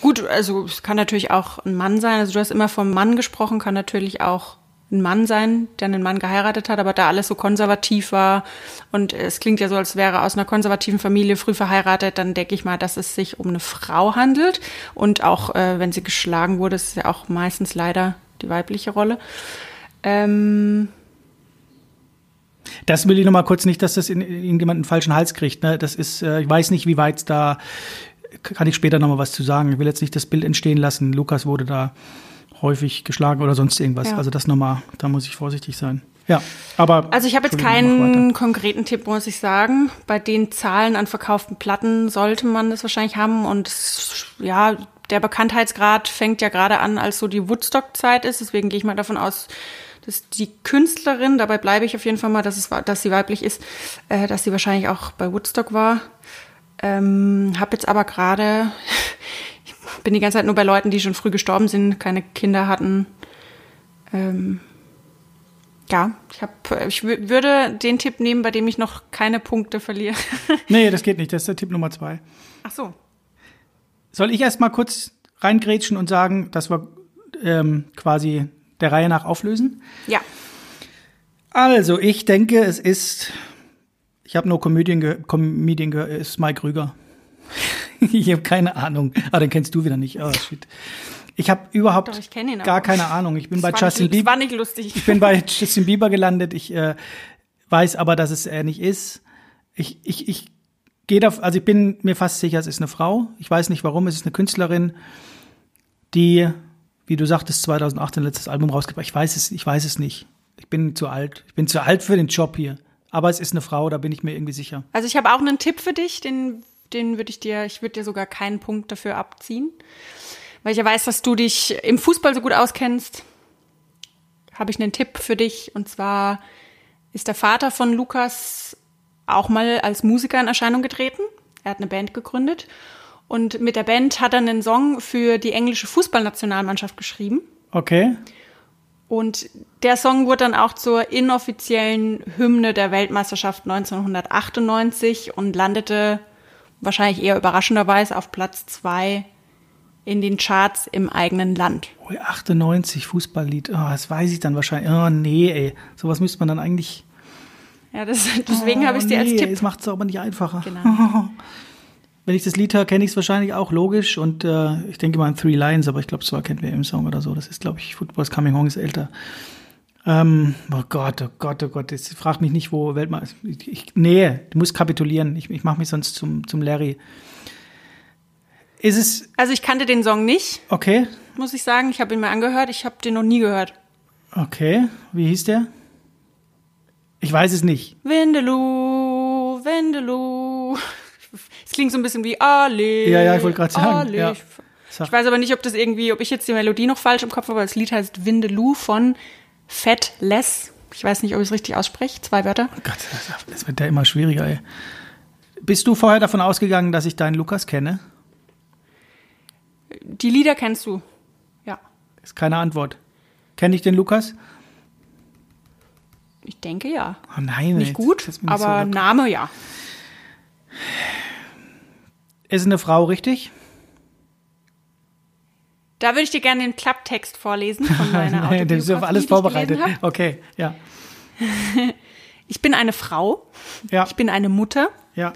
Gut, also es kann natürlich auch ein Mann sein. Also du hast immer vom Mann gesprochen, kann natürlich auch ein Mann sein, der einen Mann geheiratet hat, aber da alles so konservativ war und es klingt ja so, als wäre aus einer konservativen Familie früh verheiratet, dann denke ich mal, dass es sich um eine Frau handelt und auch äh, wenn sie geschlagen wurde, ist es ja auch meistens leider die weibliche Rolle. Ähm, Das will ich noch mal kurz nicht, dass das in, in einen falschen Hals kriegt. Ne? Das ist, äh, ich weiß nicht, wie weit da kann ich später noch mal was zu sagen. Ich will jetzt nicht das Bild entstehen lassen. Lukas wurde da häufig geschlagen oder sonst irgendwas. Ja. Also das noch mal, da muss ich vorsichtig sein. Ja, aber Also ich habe jetzt keinen konkreten Tipp, muss ich sagen. Bei den Zahlen an verkauften Platten sollte man das wahrscheinlich haben. Und es, ja, der Bekanntheitsgrad fängt ja gerade an, als so die Woodstock-Zeit ist. Deswegen gehe ich mal davon aus, dass die Künstlerin, dabei bleibe ich auf jeden Fall mal, dass, es, dass sie weiblich ist, äh, dass sie wahrscheinlich auch bei Woodstock war. Ähm, habe jetzt aber gerade, [LAUGHS] ich bin die ganze Zeit nur bei Leuten, die schon früh gestorben sind, keine Kinder hatten. Ähm, ja, ich, hab, ich wü- würde den Tipp nehmen, bei dem ich noch keine Punkte verliere. [LAUGHS] Nee, das geht nicht. Das ist der Tipp Nummer zwei. Ach so. Soll ich erst mal kurz reingrätschen und sagen, dass wir ähm, quasi der Reihe nach auflösen? Ja. Also, ich denke, es ist. Ich habe nur Comedian, ge Comedian gehört, es ist Mike Krüger. [LAUGHS] ich habe keine Ahnung. Ah, den kennst du wieder nicht. Oh, shit. Ich habe überhaupt Doch, ich gar keine Ahnung. Ich bin bei Das war Justin Bieber. war nicht lustig. Ich bin bei [LAUGHS] Justin Bieber gelandet. Ich äh, weiß aber, dass es er nicht ist. Ich, ich, ich gehe da, also ich bin mir fast sicher, es ist eine Frau. Ich weiß nicht warum. Es ist eine Künstlerin, die, wie du sagtest, 2008 ein letztes Album rausgebracht. Ich weiß es, ich weiß es nicht. Ich bin zu alt. Ich bin zu alt für den Job hier. Aber es ist eine Frau, da bin ich mir irgendwie sicher. Also ich habe auch einen Tipp für dich, den, den würde ich dir, ich würde dir sogar keinen Punkt dafür abziehen. Weil ich ja weiß, dass du dich im Fußball so gut auskennst, habe ich einen Tipp für dich. Und zwar ist der Vater von Lukas auch mal als Musiker in Erscheinung getreten. Er hat eine Band gegründet. Und mit der Band hat er einen Song für die englische Fußballnationalmannschaft geschrieben. Okay. Und der Song wurde dann auch zur inoffiziellen Hymne der Weltmeisterschaft 1998 und landete wahrscheinlich eher überraschenderweise auf Platz zwei in den Charts im eigenen Land. Oh, 98 Fußballlied. Oh, das weiß ich dann wahrscheinlich. Oh, nee, ey. Sowas müsste man dann eigentlich. Ja, das, deswegen oh, habe ich es dir nee, als Tipp. Das macht es aber nicht einfacher. Genau. [LAUGHS] Wenn ich das Lied höre, kenne ich es wahrscheinlich auch logisch und äh, ich denke mal an Three Lions, aber ich glaube, es war kein WM-Song oder so. Das ist, glaube ich, Football's Coming Home ist älter. Ähm, oh Gott, oh Gott, oh Gott, jetzt frag mich nicht, wo Weltmeister. Ich, ich, nee, du musst kapitulieren. Ich, ich mache mich sonst zum, zum Larry. Ist es. Also ich kannte den Song nicht, Okay, muss ich sagen. Ich habe ihn mir angehört. Ich habe den noch nie gehört. okay. Wie hieß der? Ich weiß es nicht. Windeloo, Windeloo. Es klingt so ein bisschen wie Ale. Ja, ja, ich wollte gerade sagen, Ale. ja. Ich, weiß aber nicht, ob das irgendwie, ob ich jetzt die Melodie noch falsch im Kopf habe, aber das Lied heißt Windeloo von Fat Les. Ich weiß nicht, ob ich es richtig ausspreche. Zwei Wörter. Oh Gott, das- wird ja immer schwieriger, ey. Bist du vorher davon ausgegangen, dass ich deinen Lukas kenne? Die Lieder kennst du. Ja. Ist keine Antwort. Kenne ich den Lukas? Ich denke ja. Oh nein, Nicht gut, so aber locker. Name ja. Ist eine Frau richtig? Da würde ich dir gerne den Klapptext vorlesen von [LAUGHS] meiner ist auf Autobiografie, alles vorbereitet. Okay, ja. [LAUGHS] Ich bin eine Frau. Ja, Ich bin eine Mutter. ja.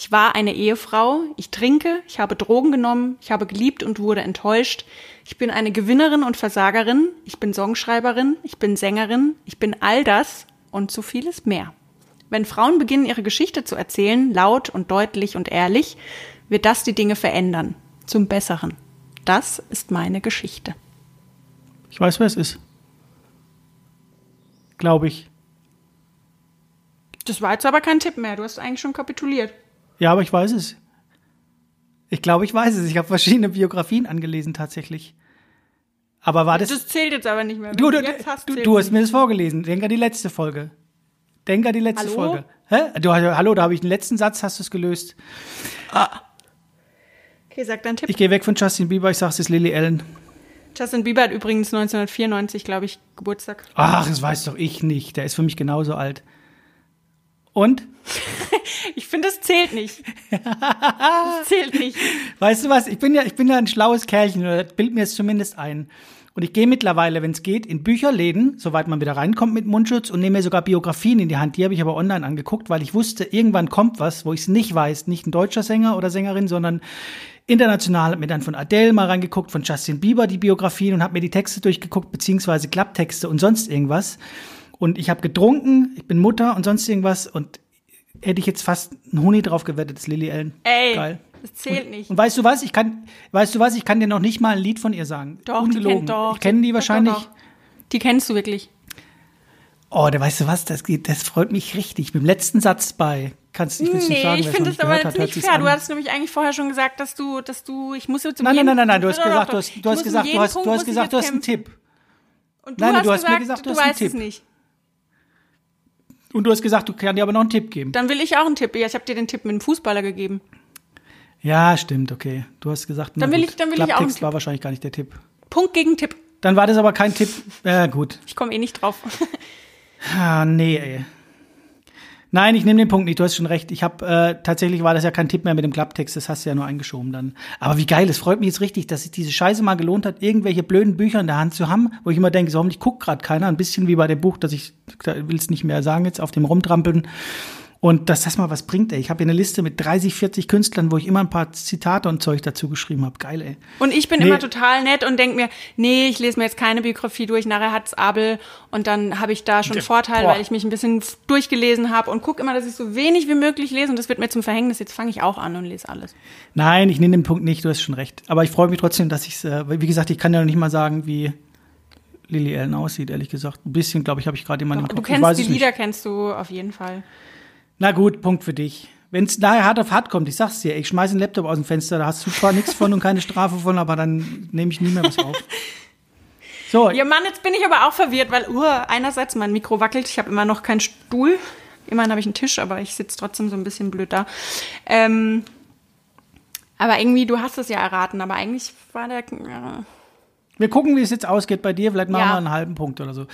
Ich war eine Ehefrau, ich trinke, ich habe Drogen genommen, ich habe geliebt und wurde enttäuscht. Ich bin eine Gewinnerin und Versagerin, ich bin Songschreiberin, ich bin Sängerin, ich bin all das und so vieles mehr. Wenn Frauen beginnen, ihre Geschichte zu erzählen, laut und deutlich und ehrlich, wird das die Dinge verändern. Zum Besseren. Das ist meine Geschichte. Ich weiß, wer es ist. Glaube ich. Das war jetzt aber kein Tipp mehr. Du hast eigentlich schon kapituliert. Ja, aber ich weiß es. Ich glaube, ich weiß es. Ich habe verschiedene Biografien angelesen tatsächlich. Aber war das. Das zählt jetzt aber nicht mehr. Wenn du, du, jetzt hast, du, du hast mir das vorgelesen. Denk an die letzte Folge. Denk an die letzte Hallo? Folge. Hä? Du, hallo, da habe ich den letzten Satz, hast du es gelöst. Okay, sag deinen Tipp. Ich gehe weg von Justin Bieber, ich sage es ist Lily Allen. Justin Bieber hat übrigens 1994, glaube ich, Geburtstag. Ach, das weiß doch ich nicht. Der ist für mich genauso alt. Und? [LAUGHS] Ich finde, das zählt nicht. [LAUGHS] Das zählt nicht. Weißt du was? Ich bin ja, ich bin ja ein schlaues Kerlchen, oder bild mir es zumindest ein. Und ich gehe mittlerweile, wenn es geht, in Bücherläden, soweit man wieder reinkommt mit Mundschutz und nehme mir sogar Biografien in die Hand. Die habe ich aber online angeguckt, weil ich wusste, irgendwann kommt was, wo ich es nicht weiß. Nicht ein deutscher Sänger oder Sängerin, sondern international. Hab mir dann von Adele mal reingeguckt, von Justin Bieber die Biografien und habe mir die Texte durchgeguckt, beziehungsweise Klapptexte und sonst irgendwas. Und ich habe getrunken, ich bin Mutter und sonst irgendwas und hätte ich jetzt fast einen Huni drauf gewettet, das ist Lily Allen. Ey, Geil. Das zählt nicht. Und weißt du was? Ich kann, weißt du was? Ich kann dir noch nicht mal ein Lied von ihr sagen. Doch, die Ungelogen. kennt doch. Ich kenne die wahrscheinlich. doch, doch. Die kennst du wirklich. Oh, da weißt du was? Das, geht- das freut mich richtig. Mit dem letzten Satz bei. Kannst nicht Nee, sagen, ich finde das aber jetzt nicht fair. Du hast nämlich eigentlich vorher schon gesagt, dass du, dass du, ich muss jetzt Nein, nein, nein, nein, nein, du hast gesagt, du hast, du hast gesagt, du hast, du hast gesagt, du hast einen. Tipp. Und du Nein, hast du hast mir gesagt, gesagt, du hast einen weißt es Tipp. nicht. Und du hast gesagt, du kannst dir aber noch einen Tipp geben. Dann will ich auch einen Tipp. Ja, ich habe dir den Tipp mit dem Fußballer gegeben. Ja, stimmt, okay. Du hast gesagt, Dann will gut. ich- dann will ich auch Klapptext Tipp. war wahrscheinlich gar nicht der Tipp. Punkt gegen Tipp. Dann war das aber kein Tipp. Ja, gut. Ich komme eh nicht drauf. [LAUGHS] Ah, nee, ey. Nein, ich nehme den Punkt nicht. Du hast schon recht. Ich habe äh, tatsächlich war das ja kein Tipp mehr mit dem Klapptext. Das hast du ja nur eingeschoben dann. Aber wie geil! Es freut mich jetzt richtig, dass sich diese Scheiße mal gelohnt hat, irgendwelche blöden Bücher in der Hand zu haben, wo ich immer denke, so hoffentlich guckt gerade keiner. Ein bisschen wie bei dem Buch, dass ich will es nicht mehr sagen jetzt auf dem rumtrampeln. Und dass das mal was bringt, ey. Ich habe hier eine Liste mit 30, 40 Künstlern, wo ich immer ein paar Zitate und Zeug dazu geschrieben habe. Geil, ey. Und ich bin Nee. immer total nett und denk mir, nee, ich lese mir jetzt keine Biografie durch, nachher hat's Abel und dann habe ich da schon einen Vorteil, boah. weil ich mich ein bisschen durchgelesen habe und guck immer, dass ich so wenig wie möglich lese und das wird mir zum Verhängnis. Jetzt fange ich auch an und lese alles. Nein, ich nehme den Punkt nicht, du hast schon recht. Aber ich freue mich trotzdem, dass ich äh, wie gesagt, ich kann ja noch nicht mal sagen, wie Lily Allen aussieht, ehrlich gesagt. Ein bisschen, glaube ich, habe ich gerade jemanden im Du Kopf. weiß kennst die es nicht. Lieder, kennst du auf jeden Fall. Na gut, Punkt für dich. Wenn es nachher hart auf hart kommt, ich sag's dir, ich schmeiß den Laptop aus dem Fenster, da hast du zwar nichts von und keine Strafe von, aber dann nehme ich nie mehr was auf. [LAUGHS] So, Ja, Mann, jetzt bin ich aber auch verwirrt, weil uh, einerseits mein Mikro wackelt, ich habe immer noch keinen Stuhl. Immerhin habe ich einen Tisch, aber ich sitze trotzdem so ein bisschen blöd da. Ähm, aber irgendwie, du hast es ja erraten, aber eigentlich war der. Äh, Wir gucken, wie es jetzt ausgeht bei dir. Vielleicht machen Ja. wir einen halben Punkt oder so.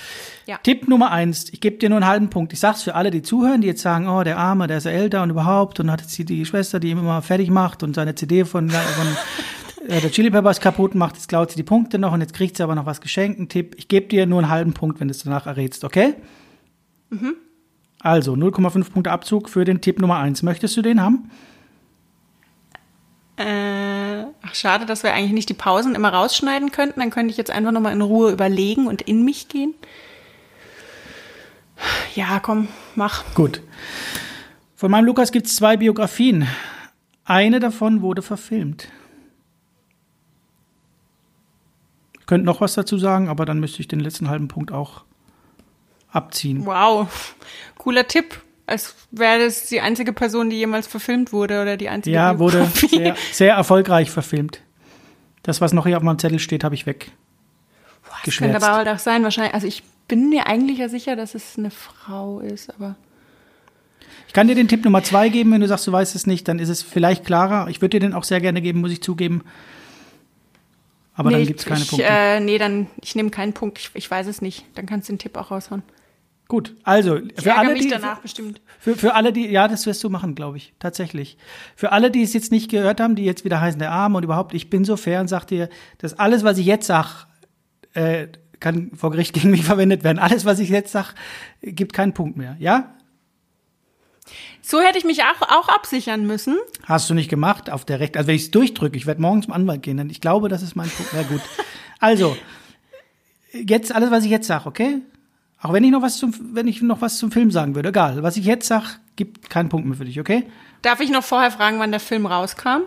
Ja. Tipp Nummer eins. Ich gebe dir nur einen halben Punkt. Ich sag's für alle, die zuhören, die jetzt sagen, oh, der Arme, der ist ja älter und überhaupt und hat jetzt die, die Schwester, die ihn immer fertig macht und seine CD von, von [LAUGHS] äh, der Chili Peppers kaputt macht. Jetzt klaut sie die Punkte noch und jetzt kriegt sie aber noch was geschenkt. Ein Tipp. Ich gebe dir nur einen halben Punkt, wenn du es danach errätst, okay? Mhm. Also 0,5 Punkte Abzug für den Tipp Nummer eins. Möchtest du den haben? Äh, ach, schade, dass wir eigentlich nicht die Pausen immer rausschneiden könnten. Dann könnte ich jetzt einfach nochmal in Ruhe überlegen und in mich gehen. Ja, komm, mach. Gut. Von meinem Lukas gibt es zwei Biografien. Eine davon wurde verfilmt. Ich könnte noch was dazu sagen, aber dann müsste ich den letzten halben Punkt auch abziehen. Wow, cooler Tipp. Als wäre das die einzige Person, die jemals verfilmt wurde oder die einzige Ja, wurde [LAUGHS] sehr, sehr erfolgreich verfilmt. Das, was noch hier auf meinem Zettel steht, habe ich weg. Das könnte aber halt auch sein, wahrscheinlich. Also ich bin mir eigentlich ja sicher, dass es eine Frau ist, aber Ich kann dir den Tipp Nummer zwei geben, wenn du sagst, du weißt es nicht, dann ist es vielleicht klarer. Ich würde dir den auch sehr gerne geben, muss ich zugeben. Aber nee, dann gibt es keine ich, Punkte. Äh, nee, dann ich nehme keinen Punkt. Ich, ich weiß es nicht. Dann kannst du den Tipp auch raushauen. Gut, also Ich für alle, die, danach bestimmt. Für, für alle, die, ja, das wirst du machen, glaube ich, tatsächlich. Für alle, die es jetzt nicht gehört haben, die jetzt wieder heißen, der Arm und überhaupt, ich bin so fair und sag dir, dass alles, was ich jetzt sag, äh, kann vor Gericht gegen mich verwendet werden. Alles, was ich jetzt sag, gibt keinen Punkt mehr. Ja? So hätte ich mich auch, auch absichern müssen. Hast du nicht gemacht auf der Recht. Also wenn ich es durchdrücke, ich werde morgen zum Anwalt gehen, dann ich glaube, das ist mein Punkt. Ja gut. Also, jetzt alles, was ich jetzt sag, okay? Auch wenn ich noch was zum, wenn ich noch was zum Film sagen würde, egal. Was ich jetzt sag, gibt keinen Punkt mehr für dich, okay? Darf ich noch vorher fragen, wann der Film rauskam?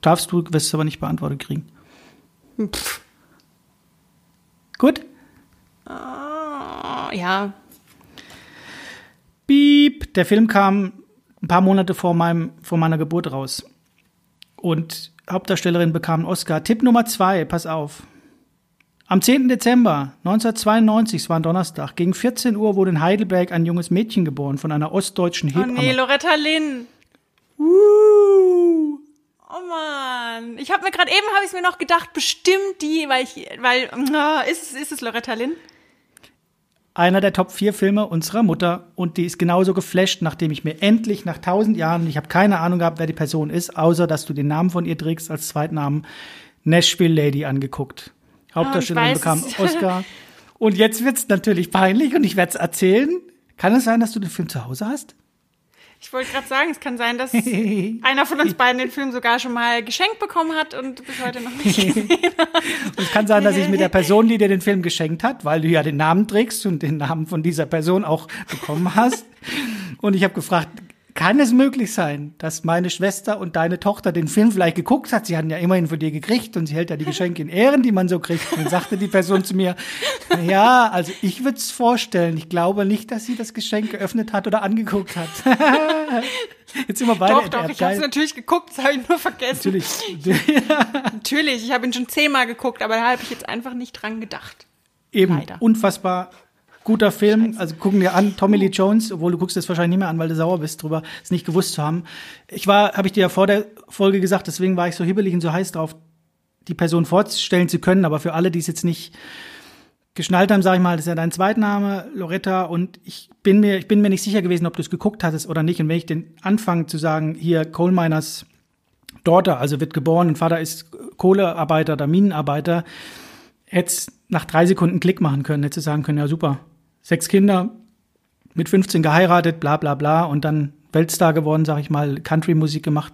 Darfst du, wirst du aber nicht beantwortet kriegen. Pff, Gut? ah, ja, Piep. Der Film kam ein paar Monate vor, meinem, vor meiner Geburt raus. Und Hauptdarstellerin bekam einen Oscar. Tipp Nummer zwei, pass auf. Am 10. Dezember 1992, es war ein Donnerstag, gegen 14 Uhr wurde in Heidelberg ein junges Mädchen geboren von einer ostdeutschen Oh Hebamme. nee, Loretta Lynn. Uh. Oh Mann. Ich habe mir gerade eben habe ich mir noch gedacht, bestimmt die, weil ich weil ah, ist es ist es Loretta Lynn? Einer der Top 4 Filme unserer Mutter und die ist genauso geflasht, nachdem ich mir endlich nach tausend Jahren, ich habe keine Ahnung gehabt, wer die Person ist, außer dass du den Namen von ihr trägst als Zweitnamen, Nashville Lady angeguckt. Hauptdarstellerin weiß bekam es. Oscar. [LAUGHS] Und jetzt wird's natürlich peinlich und ich werde es erzählen. Kann es sein, dass du den Film zu Hause hast? Ich wollte gerade sagen, es kann sein, dass [LAUGHS] einer von uns beiden den Film sogar schon mal geschenkt bekommen hat und bis heute noch nicht [LAUGHS] gesehen hat. Es kann sein, dass ich mit der Person, die dir den Film geschenkt hat, weil du ja den Namen trägst und den Namen von dieser Person auch bekommen hast. Und ich habe gefragt, kann es möglich sein, dass meine Schwester und deine Tochter den Film vielleicht geguckt hat? Sie hatten ja immerhin von dir gekriegt und sie hält ja die Geschenke in Ehren, die man so kriegt. Und dann sagte die Person zu mir, ja, also ich würde es vorstellen. Ich glaube nicht, dass sie das Geschenk geöffnet hat oder angeguckt hat. [LAUGHS] Jetzt sind wir beide Doch, doch, ich habe es natürlich geguckt, das habe ich nur vergessen. Natürlich. [LAUGHS] Natürlich, ich habe ihn schon zehnmal geguckt, aber da habe ich jetzt einfach nicht dran gedacht. Eben, Leider. unfassbar guter Film. Also gucken dir an, Tommy Lee Jones, obwohl du guckst es wahrscheinlich nicht mehr an, weil du sauer bist drüber, es nicht gewusst zu haben. Ich war, habe ich dir ja vor der Folge gesagt, deswegen war ich so hibbelig und so heiß drauf, die Person vorstellen zu können, aber für alle, die es jetzt nicht geschnallt haben, sage ich mal, das ist ja dein Zweitname, Loretta, und ich bin mir, ich bin mir nicht sicher gewesen, ob du es geguckt hattest oder nicht. Und wenn ich den anfange zu sagen, hier Coal Miners Daughter, also wird geboren und Vater ist Kohlearbeiter oder Minenarbeiter, hätte nach drei Sekunden Klick machen können, hätte sagen können, ja super, sechs Kinder, mit 15 geheiratet, bla bla bla und dann Weltstar geworden, sag ich mal, Country-Musik gemacht.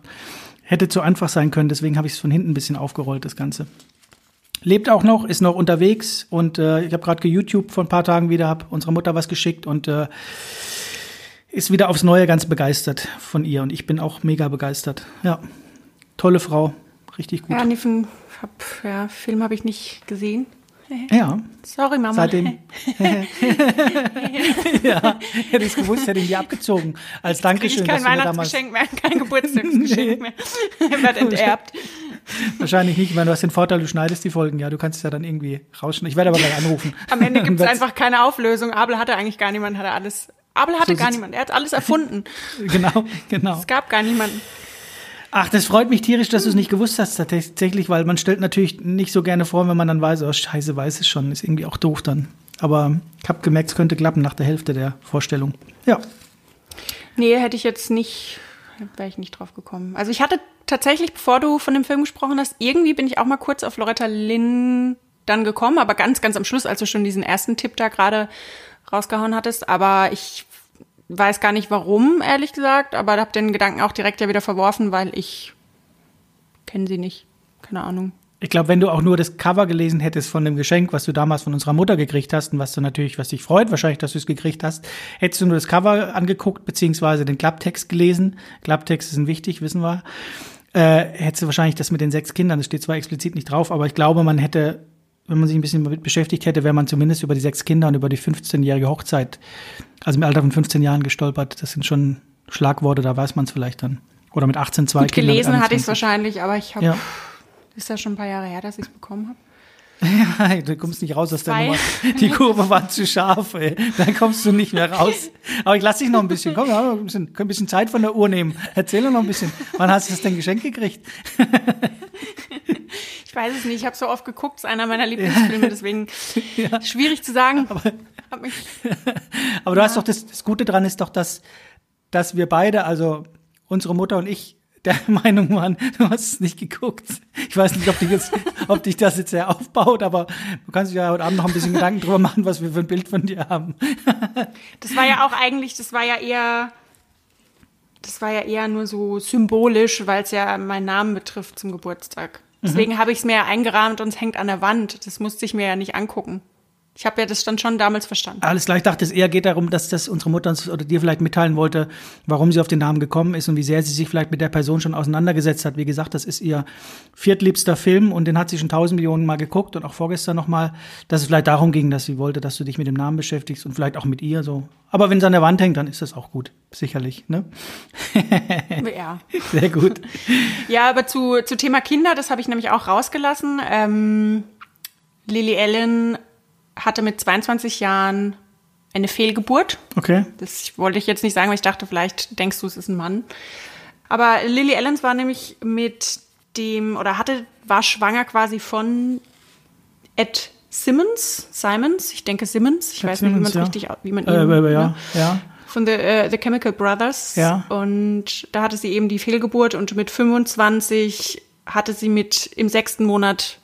Hätte zu einfach sein können, deswegen habe ich es von hinten ein bisschen aufgerollt, das Ganze. Lebt auch noch, ist noch unterwegs und äh, ich habe gerade YouTube vor ein paar Tagen wieder, habe unserer Mutter was geschickt und äh, ist wieder aufs Neue ganz begeistert von ihr und ich bin auch mega begeistert. Ja, tolle Frau, richtig gut. Ja, nee, von, hab, ja, Film habe ich nicht gesehen. [LAUGHS] Ja, Sorry, Mama. seitdem. [LAUGHS] ja, hätte ich es gewusst, hätte ich die abgezogen. Als Dankeschön, ich dass kein. Weihnachtsgeschenk mehr, kein [LAUGHS] Geburtstagsgeschenk mehr. Wird enterbt. Wahrscheinlich nicht, weil du hast den Vorteil, du schneidest die Folgen, ja, du kannst es ja dann irgendwie rausschneiden. Ich werde aber gleich anrufen. Am Ende gibt es einfach keine Auflösung. Abel hatte eigentlich gar niemanden, hat er alles. Abel hatte So gar niemanden. Er hat alles erfunden. Genau, genau. Es gab gar niemanden. Ach, das freut mich tierisch, dass du es nicht gewusst hast tatsächlich, weil man stellt natürlich nicht so gerne vor, wenn man dann weiß, oh scheiße, weiß es schon, ist irgendwie auch doof dann. Aber ich habe gemerkt, es könnte klappen nach der Hälfte der Vorstellung. Ja. Nee, hätte ich jetzt nicht, wäre ich nicht drauf gekommen. Also ich hatte tatsächlich, bevor du von dem Film gesprochen hast, irgendwie bin ich auch mal kurz auf Loretta Lynn dann gekommen, aber ganz, ganz am Schluss, als du schon diesen ersten Tipp da gerade rausgehauen hattest. Aber ich weiß gar nicht warum, ehrlich gesagt, aber habe den Gedanken auch direkt ja wieder verworfen, weil ich kenne sie nicht. Keine Ahnung. Ich glaube, wenn du auch nur das Cover gelesen hättest von dem Geschenk, was du damals von unserer Mutter gekriegt hast und was du natürlich, was dich freut, wahrscheinlich, dass du es gekriegt hast, hättest du nur das Cover angeguckt, beziehungsweise den Klapptext gelesen. Klapptext sind wichtig, wissen wir. Äh, hättest du wahrscheinlich das mit den sechs Kindern, das steht zwar explizit nicht drauf, aber ich glaube, man hätte, wenn man sich ein bisschen damit beschäftigt hätte, wäre man zumindest über die sechs Kinder und über die 15-jährige Hochzeit, also im Alter von 15 Jahren gestolpert. Das sind schon Schlagworte, da weiß man es vielleicht dann. Oder mit 18, zwei Gut, Kinder. Gelesen hatte ich es wahrscheinlich, aber ich habe. Ja. Ist ja schon ein paar Jahre her, dass ich es bekommen habe. Ja, [LAUGHS] du kommst nicht raus aus der Nummer. Die Kurve war zu scharf, ey. Dann kommst du nicht mehr raus. Aber ich lasse dich noch ein bisschen. Komm, wir ein bisschen, können ein bisschen Zeit von der Uhr nehmen. Erzähl noch ein bisschen. Wann hast du das denn Geschenk gekriegt? [LAUGHS] Ich weiß es nicht. Ich habe so oft geguckt. Es ist einer meiner Lieblingsfilme. Deswegen [LAUGHS] ja. schwierig zu sagen. Aber, [LAUGHS] aber du ja. hast doch das, das Gute dran ist doch, dass, dass wir beide, also unsere Mutter und ich, der [LAUGHS] Meinung waren, du hast es nicht geguckt. Ich weiß nicht, ob dich, jetzt, ob dich das jetzt sehr aufbaut, aber du kannst dich ja heute Abend noch ein bisschen Gedanken drüber machen, was wir für ein Bild von dir haben. Das war ja auch eigentlich, das war ja eher, das war ja eher nur so symbolisch, weil es ja meinen Namen betrifft zum Geburtstag. Deswegen mhm. habe ich es mir ja eingerahmt und es hängt an der Wand. Das musste ich mir ja nicht angucken. Ich habe ja das dann schon damals verstanden. Alles klar, ich dachte, es eher geht darum, dass das unsere Mutter uns oder dir vielleicht mitteilen wollte, warum sie auf den Namen gekommen ist und wie sehr sie sich vielleicht mit der Person schon auseinandergesetzt hat. Wie gesagt, das ist ihr viertliebster Film und den hat sie schon tausend Millionen Mal geguckt und auch vorgestern nochmal, dass es vielleicht darum ging, dass sie wollte, dass du dich mit dem Namen beschäftigst und vielleicht auch mit ihr so. Aber wenn es an der Wand hängt, dann ist das auch gut, sicherlich. Ne? [LAUGHS] ja. Sehr gut. Ja, aber zu, zu Thema Kinder, das habe ich nämlich auch rausgelassen. Ähm, Lily Allen hatte mit 22 Jahren eine Fehlgeburt. Okay. Das wollte ich jetzt nicht sagen, weil ich dachte, vielleicht denkst du, es ist ein Mann. Aber Lily Allens war nämlich mit dem, oder hatte, war schwanger quasi von Ed Simmons, Simons, ich denke Simmons, ich Ed weiß Simmons, nicht, wie man es ja. richtig, wie man ihn, äh, äh, ja, ne? ja. Von The, uh, The Chemical Brothers. Ja. Und da hatte sie eben die Fehlgeburt und mit 25 hatte sie mit im sechsten Monat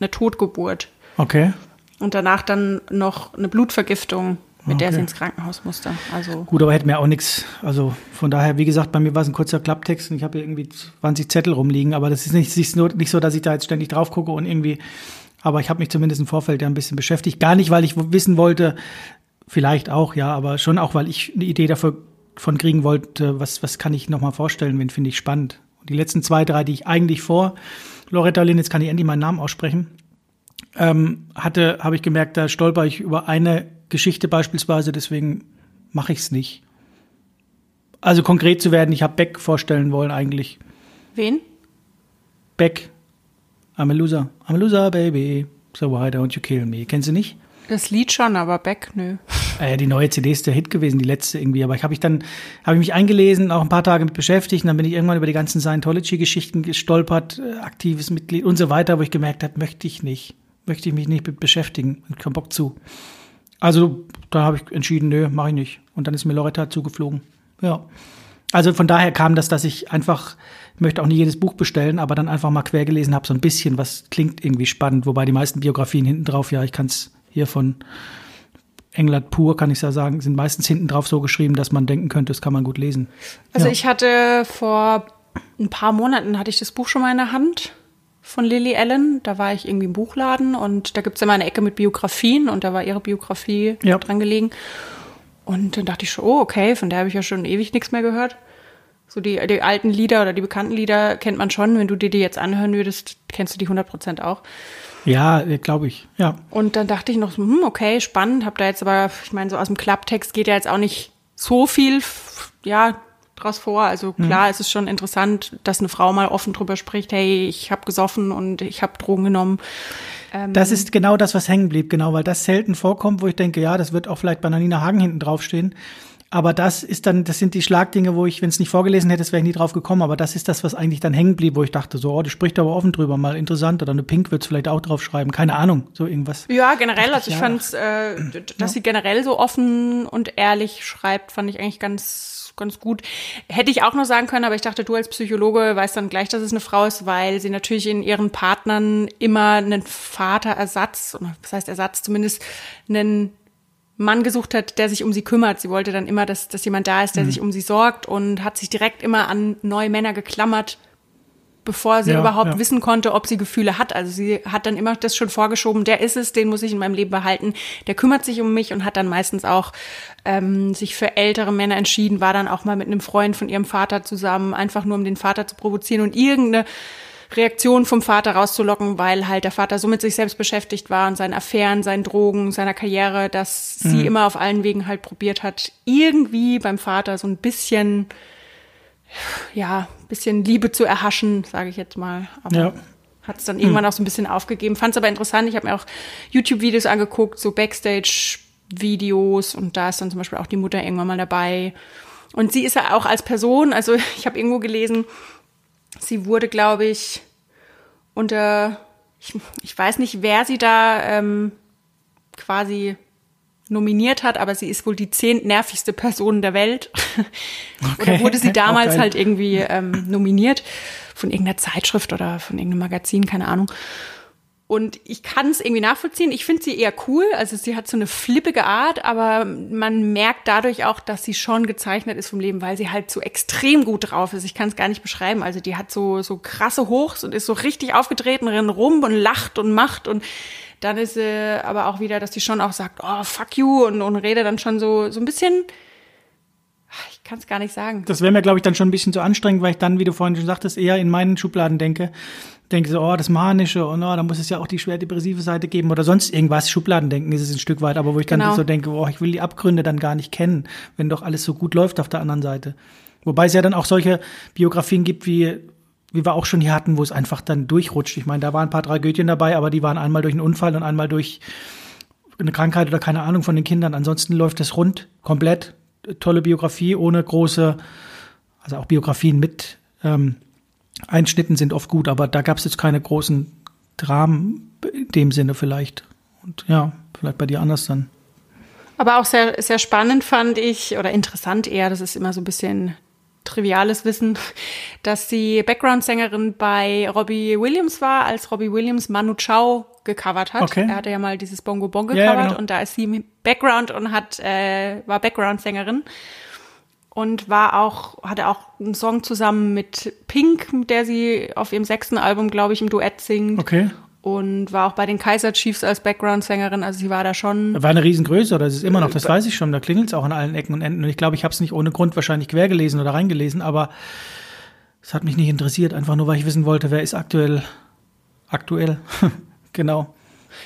eine Totgeburt. Okay und danach dann noch eine Blutvergiftung, mit okay. der sie ins Krankenhaus musste. Also Gut, aber hätten wir auch nichts. Also von daher, wie gesagt, bei mir war es ein kurzer Klapptext und ich habe hier irgendwie 20 Zettel rumliegen, aber das ist nicht, nicht so, dass ich da jetzt ständig drauf gucke und irgendwie, aber ich habe mich zumindest im Vorfeld ja ein bisschen beschäftigt. Gar nicht, weil ich wissen wollte, vielleicht auch, ja, aber schon auch, weil ich eine Idee davon von kriegen wollte, was, was kann ich nochmal vorstellen, wen finde ich spannend. Und die letzten zwei, drei, die ich eigentlich vor Loretta Lynn, jetzt kann ich endlich meinen Namen aussprechen, ähm, hatte, habe ich gemerkt, da stolper ich über eine Geschichte beispielsweise, deswegen mache ich es nicht. Also konkret zu werden, ich habe Beck vorstellen wollen eigentlich. Wen? Beck. I'm a loser. I'm a loser, baby. So why don't you kill me? Kennst du nicht? Das Lied schon, aber Beck, nö. Äh, die neue CD ist der Hit gewesen, die letzte irgendwie. Aber ich habe ich dann, habe ich mich eingelesen, auch ein paar Tage mit beschäftigt und dann bin ich irgendwann über die ganzen Scientology-Geschichten gestolpert, äh, aktives Mitglied und so weiter, wo ich gemerkt habe, möchte ich nicht möchte ich mich nicht mit beschäftigen. Ich keinen Bock zu. Also da habe ich entschieden, nö, mache ich nicht. Und dann ist mir Loretta zugeflogen. Ja. Also von daher kam das, dass ich einfach, ich möchte auch nie jedes Buch bestellen, aber dann einfach mal quer gelesen habe, so ein bisschen, was klingt irgendwie spannend, wobei die meisten Biografien hinten drauf, ja, ich kann es hier von England pur, kann ich ja sagen, sind meistens hinten drauf so geschrieben, dass man denken könnte, das kann man gut lesen. Also ja. ich hatte vor ein paar Monaten hatte ich das Buch schon mal in der Hand von Lily Allen. Da war ich irgendwie im Buchladen und da gibt es immer eine Ecke mit Biografien und da war ihre Biografie ja. dran gelegen. Und dann dachte ich schon, oh, okay, von der habe ich ja schon ewig nichts mehr gehört. So die, die alten Lieder oder die bekannten Lieder kennt man schon. Wenn du dir die jetzt anhören würdest, kennst du die 100% auch. Ja, glaube ich, ja. Und dann dachte ich noch, hm, okay, spannend. Hab da jetzt aber, ich meine, so aus dem Klapptext geht ja jetzt auch nicht so viel, ja, draus vor. Also mhm. klar, mhm. es ist schon interessant, dass eine Frau mal offen drüber spricht, hey, ich habe gesoffen und ich habe Drogen genommen. Ähm, das ist genau das, was hängen blieb, genau, weil das selten vorkommt, wo ich denke, ja, das wird auch vielleicht bei Nanina Hagen hinten draufstehen. aber das ist dann, das sind die Schlagdinge, wo ich, wenn es nicht vorgelesen hätte, wäre ich nie drauf gekommen. Aber das ist das, was eigentlich dann hängen blieb, wo ich dachte, so, oh, die spricht aber offen drüber, mal interessant. Oder eine Pink wird es vielleicht auch drauf schreiben. Keine Ahnung, so irgendwas. Ja, generell. Also ich ja. fand, äh, dass ja. sie generell so offen und ehrlich schreibt, fand ich eigentlich ganz, ganz gut. Hätte ich auch noch sagen können, aber ich dachte, du als Psychologe weißt dann gleich, dass es eine Frau ist, weil sie natürlich in ihren Partnern immer einen Vaterersatz, was heißt Ersatz, zumindest einen Mann gesucht hat, der sich um sie kümmert. Sie wollte dann immer, dass, dass jemand da ist, der mhm. sich um sie sorgt und hat sich direkt immer an neue Männer geklammert, bevor sie ja, überhaupt ja. wissen konnte, ob sie Gefühle hat. Also sie hat dann immer das schon vorgeschoben, der ist es, den muss ich in meinem Leben behalten, der kümmert sich um mich und hat dann meistens auch ähm, sich für ältere Männer entschieden, war dann auch mal mit einem Freund von ihrem Vater zusammen, einfach nur um den Vater zu provozieren und irgendeine Reaktion vom Vater rauszulocken, weil halt der Vater so mit sich selbst beschäftigt war und seinen Affären, seinen Drogen, seiner Karriere, dass mhm. sie immer auf allen Wegen halt probiert hat, irgendwie beim Vater so ein bisschen, ja, bisschen Liebe zu erhaschen, sage ich jetzt mal. Aber ja. hat es dann irgendwann mhm. auch so ein bisschen aufgegeben. Fand es aber interessant. Ich habe mir auch YouTube-Videos angeguckt, so Backstage-Videos und da ist dann zum Beispiel auch die Mutter irgendwann mal dabei. Und sie ist ja auch als Person, also [LAUGHS] ich habe irgendwo gelesen, Sie wurde, glaube ich, unter, ich, ich, weiß nicht, wer sie da ähm, quasi nominiert hat, aber sie ist wohl die zehntnervigste Person der Welt. [LAUGHS] Okay. oder wurde sie damals okay. halt irgendwie ähm, nominiert von irgendeiner Zeitschrift oder von irgendeinem Magazin, keine Ahnung. Und ich kann es irgendwie nachvollziehen. Ich finde sie eher cool. Also sie hat so eine flippige Art, aber man merkt dadurch auch, dass sie schon gezeichnet ist vom Leben, weil sie halt so extrem gut drauf ist. Ich kann es gar nicht beschreiben. Also die hat so, so krasse Hochs und ist so richtig aufgetreten, rennt rum und lacht und macht und dann ist sie aber auch wieder, dass sie schon auch sagt, oh, fuck you und, und redet dann schon so, so ein bisschen, ich kann es gar nicht sagen. Das wäre mir, glaube ich, dann schon ein bisschen zu anstrengend, weil ich dann, wie du vorhin schon sagtest, eher in meinen Schubladen denke denke so, oh, das Manische und oh, da muss es ja auch die schwer depressive Seite geben oder sonst irgendwas. Schubladendenken ist es ein Stück weit, aber wo ich dann genau. so denke, oh, ich will die Abgründe dann gar nicht kennen, wenn doch alles so gut läuft auf der anderen Seite. Wobei es ja dann auch solche Biografien gibt, wie, wie wir auch schon hier hatten, wo es einfach dann durchrutscht. Ich meine, da waren ein paar Tragödien dabei, aber die waren einmal durch einen Unfall und einmal durch eine Krankheit oder keine Ahnung von den Kindern. Ansonsten läuft es rund, komplett. Tolle Biografie, ohne große, also auch Biografien mit ähm, Einschnitten sind oft gut, aber da gab es jetzt keine großen Dramen in dem Sinne vielleicht. Und ja, vielleicht bei dir anders dann. Aber auch sehr, sehr spannend fand ich, oder interessant eher, das ist immer so ein bisschen triviales Wissen, dass sie Background-Sängerin bei Robbie Williams war, als Robbie Williams Manu Chao gecovert hat. Okay. Er hatte ja mal dieses Bongo Bongo gecovert ja, genau. und da ist sie im Background und hat, äh, war Background-Sängerin und war auch, hatte auch einen Song zusammen mit Pink, mit der sie auf ihrem sechsten Album, glaube ich, im Duett singt. Okay. Und war auch bei den Kaiser Chiefs als Background-Sängerin, also sie war da schon. War eine Riesengröße, oder es ist immer noch, das weiß ich schon, da klingelt es auch an allen Ecken und Enden. Und ich glaube, ich habe es nicht ohne Grund wahrscheinlich quer gelesen oder reingelesen, aber es hat mich nicht interessiert, einfach nur, weil ich wissen wollte, wer ist aktuell aktuell. [LAUGHS] genau.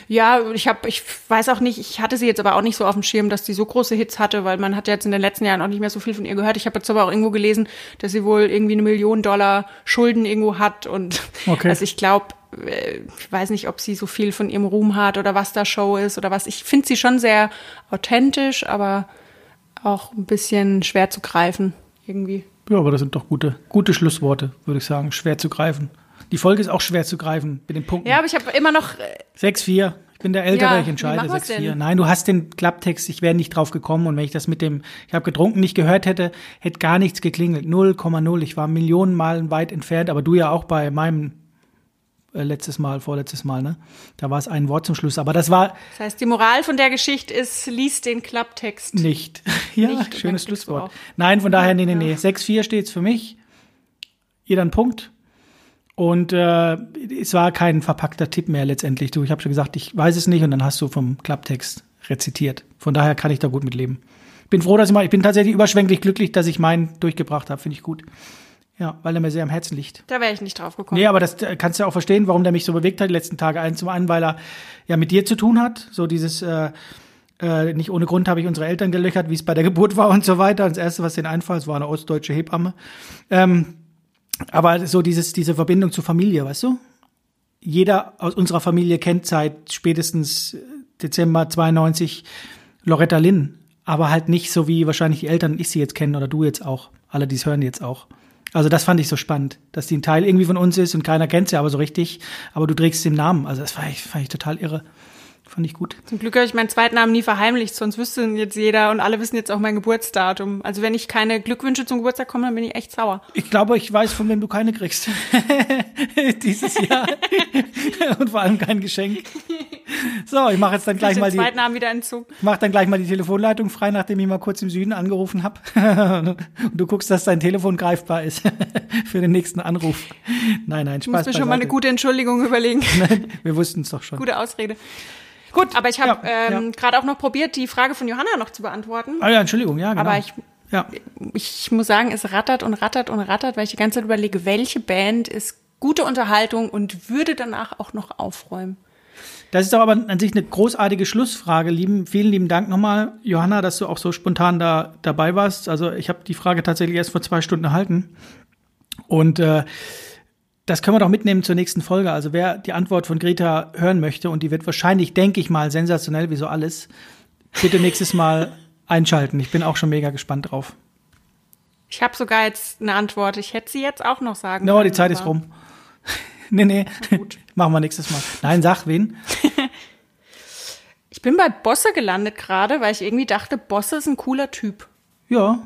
Ja, ich habe, ich weiß auch nicht, ich hatte sie jetzt aber auch nicht so auf dem Schirm, dass sie so große Hits hatte, weil man hat jetzt in den letzten Jahren auch nicht mehr so viel von ihr gehört. Ich habe jetzt aber auch irgendwo gelesen, dass sie wohl irgendwie eine Million Dollar Schulden irgendwo hat und [LAUGHS] okay. also ich glaube, äh, ich weiß nicht, ob sie so viel von ihrem Ruhm hat oder was da Show ist oder was. Ich finde sie schon sehr authentisch, aber auch ein bisschen schwer zu greifen irgendwie. Ja, aber das sind doch gute, gute Schlussworte, würde ich sagen. Schwer zu greifen. Die Folge ist auch schwer zu greifen mit den Punkten. Ja, aber ich habe immer noch. 6-4. Äh, ich bin der Ältere, ja, ich entscheide 6-4. Nein, du hast den Klapptext, ich wäre nicht drauf gekommen. Und wenn ich das mit dem, ich habe getrunken, nicht gehört hätte, hätte gar nichts geklingelt. 0,0. Ich war Millionen Malen weit entfernt, aber du ja auch bei meinem äh, letztes Mal, vorletztes Mal, ne? Da war es ein Wort zum Schluss. Aber das war. Das heißt, die Moral von der Geschichte ist, lies den Klapptext. Nicht. [LAUGHS] ja, nicht, schönes Schlusswort. Nein, von daher, nee, nee, nee. Ja. 6-4 steht's für mich. Jeder ein Punkt. Und äh, es war kein verpackter Tipp mehr letztendlich. Du, ich habe schon gesagt, ich weiß es nicht und dann hast du vom Klapptext rezitiert. Von daher kann ich da gut mitleben. Bin froh, dass ich mal, ich bin tatsächlich überschwänglich glücklich, dass ich meinen durchgebracht habe. Finde ich gut. Ja, weil er mir sehr am Herzen liegt. Da wäre ich nicht drauf gekommen. Nee, aber das äh, kannst du ja auch verstehen, warum der mich so bewegt hat die letzten Tage. Ein zum einen, weil er ja mit dir zu tun hat. So dieses, äh, äh, nicht ohne Grund habe ich unsere Eltern gelöchert, wie es bei der [LAUGHS] Geburt war und so weiter. Das erste, was den einfalls war eine ostdeutsche Hebamme. Ähm, aber so dieses, diese Verbindung zur Familie, weißt du? Jeder aus unserer Familie kennt seit spätestens Dezember 92 Loretta Lynn. aber halt nicht so wie wahrscheinlich die Eltern ich sie jetzt kennen oder du jetzt auch. Alle, die es hören jetzt auch. Also das fand ich so spannend, dass die ein Teil irgendwie von uns ist und keiner kennt sie aber so richtig, aber du trägst den Namen. Also das fand ich, fand ich total irre. Fand ich gut. Zum Glück habe ich meinen zweiten Namen nie verheimlicht, sonst wüsste jetzt jeder und alle wissen jetzt auch mein Geburtsdatum. Also wenn ich keine Glückwünsche zum Geburtstag komme, dann bin ich echt sauer. Ich glaube, ich weiß, von wem du keine kriegst. [LAUGHS] Dieses Jahr. [LAUGHS] und vor allem kein Geschenk. So, ich mache jetzt dann gleich Ich mal die, Namen wieder Entzug. ich dann gleich mal die Telefonleitung frei, nachdem ich mal kurz im Süden angerufen habe. [LAUGHS] und du guckst, dass dein Telefon greifbar ist für den nächsten Anruf. Nein, nein, Ich muss Spaß mir schon mal eine gute Entschuldigung überlegen. Wir wussten es doch schon. gute Ausrede. Gut, aber ich habe Ja, ähm, ja. gerade auch noch probiert, die Frage von Johanna noch zu beantworten. Ah ja, Entschuldigung, ja, genau. Aber ich, ja. ich muss sagen, es rattert und rattert und rattert, weil ich die ganze Zeit überlege, welche Band ist gute Unterhaltung und würde danach auch noch aufräumen. Das ist doch aber an sich eine großartige Schlussfrage. Lieben, vielen lieben Dank nochmal, Johanna, dass du auch so spontan da dabei warst. Also ich habe die Frage tatsächlich erst vor zwei Stunden erhalten. Und äh, das können wir doch mitnehmen zur nächsten Folge. Also wer die Antwort von Greta hören möchte, und die wird wahrscheinlich, denke ich mal, sensationell wie so alles, bitte nächstes Mal [LAUGHS] einschalten. Ich bin auch schon mega gespannt drauf. Ich habe sogar jetzt eine Antwort. Ich hätte sie jetzt auch noch sagen No, können. die Zeit ist rum. [LAUGHS] nee, nee. [LAUGHS] Machen wir nächstes Mal. Nein, sag wen. Ich bin bei Bosse gelandet gerade, weil ich irgendwie dachte, Bosse ist ein cooler Typ. Ja.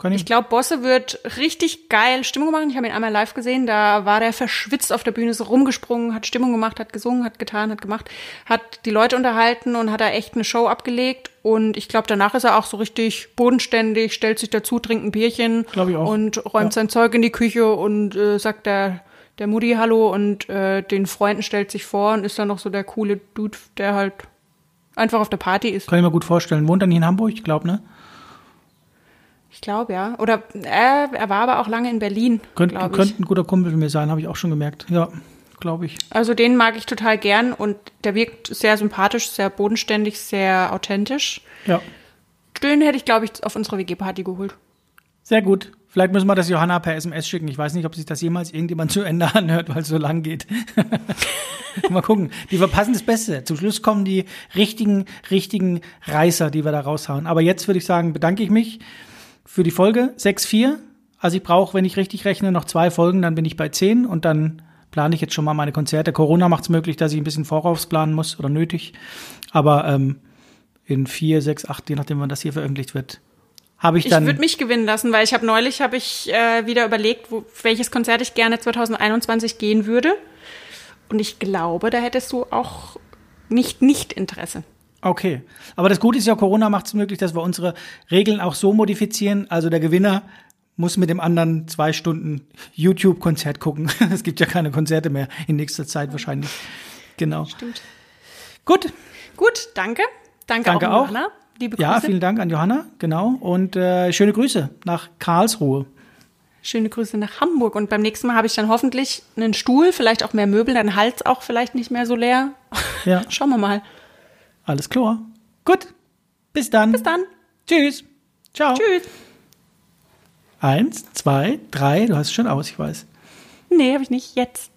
Kann ich. Ich glaube, Bosse wird richtig geil Stimmung machen. Ich habe ihn einmal live gesehen, da war der verschwitzt auf der Bühne, ist rumgesprungen, hat Stimmung gemacht, hat gesungen, hat getan, hat gemacht, hat die Leute unterhalten und hat da echt eine Show abgelegt. Und ich glaube, danach ist er auch so richtig bodenständig, stellt sich dazu, trinkt ein Bierchen Glaub ich auch. und räumt Ja. sein Zeug in die Küche und äh, sagt der, der Mutti Hallo und äh, den Freunden stellt sich vor und ist dann noch so der coole Dude, der halt einfach auf der Party ist. Kann ich mir gut vorstellen. Wohnt er nicht in Hamburg? Ich glaube, ne? Ich glaube, ja. Oder äh, er war aber auch lange in Berlin, Könnt, könnte ein guter Kumpel von mir sein, habe ich auch schon gemerkt. Ja, glaube ich. Also den mag ich total gern und der wirkt sehr sympathisch, sehr bodenständig, sehr authentisch. Ja, Den hätte ich, glaube ich, auf unsere WG-Party geholt. sehr gut. Vielleicht müssen wir das Johanna per SMS schicken. Ich weiß nicht, ob sich das jemals irgendjemand zu Ende [LAUGHS] anhört, weil es so lang geht. [LAUGHS] Mal gucken. Die verpassen das Beste. Zum Schluss kommen die richtigen, richtigen Reißer, die wir da raushauen. Aber jetzt würde ich sagen, bedanke ich mich für die Folge 6.4. Also ich brauche, wenn ich richtig rechne, noch zwei Folgen, dann bin ich bei 10 und dann plane ich jetzt schon mal meine Konzerte. Corona macht es möglich, dass ich ein bisschen voraus planen muss oder nötig. Aber ähm, in vier, sechs, acht, je nachdem, wann das hier veröffentlicht wird, habe ich Ich dann. würde mich gewinnen lassen, weil ich habe neulich habe ich äh, wieder überlegt, wo, welches Konzert ich gerne 2021 gehen würde. Und ich glaube, da hättest du auch nicht nicht Interesse. Okay. Aber das Gute ist ja, Corona macht es möglich, dass wir unsere Regeln auch so modifizieren. Also der Gewinner muss mit dem anderen zwei Stunden YouTube-Konzert gucken. [LAUGHS] Es gibt ja keine Konzerte mehr in nächster Zeit wahrscheinlich. Genau. Stimmt. Gut. Gut, danke. Danke, Danke auch, auch. an Johanna. Liebe Grüße. Ja, vielen Dank an Johanna. Genau. Und äh, schöne Grüße nach Karlsruhe. Schöne Grüße nach Hamburg. Und beim nächsten Mal habe ich dann hoffentlich einen Stuhl, vielleicht auch mehr Möbel, dann Hals auch vielleicht nicht mehr so leer. Ja. [LAUGHS] Schauen wir mal. Alles klar. Gut. Bis dann. Bis dann. Tschüss. Ciao. Tschüss. Eins, zwei, drei. Du hast es schon aus, ich weiß. Nee, habe ich nicht. Jetzt.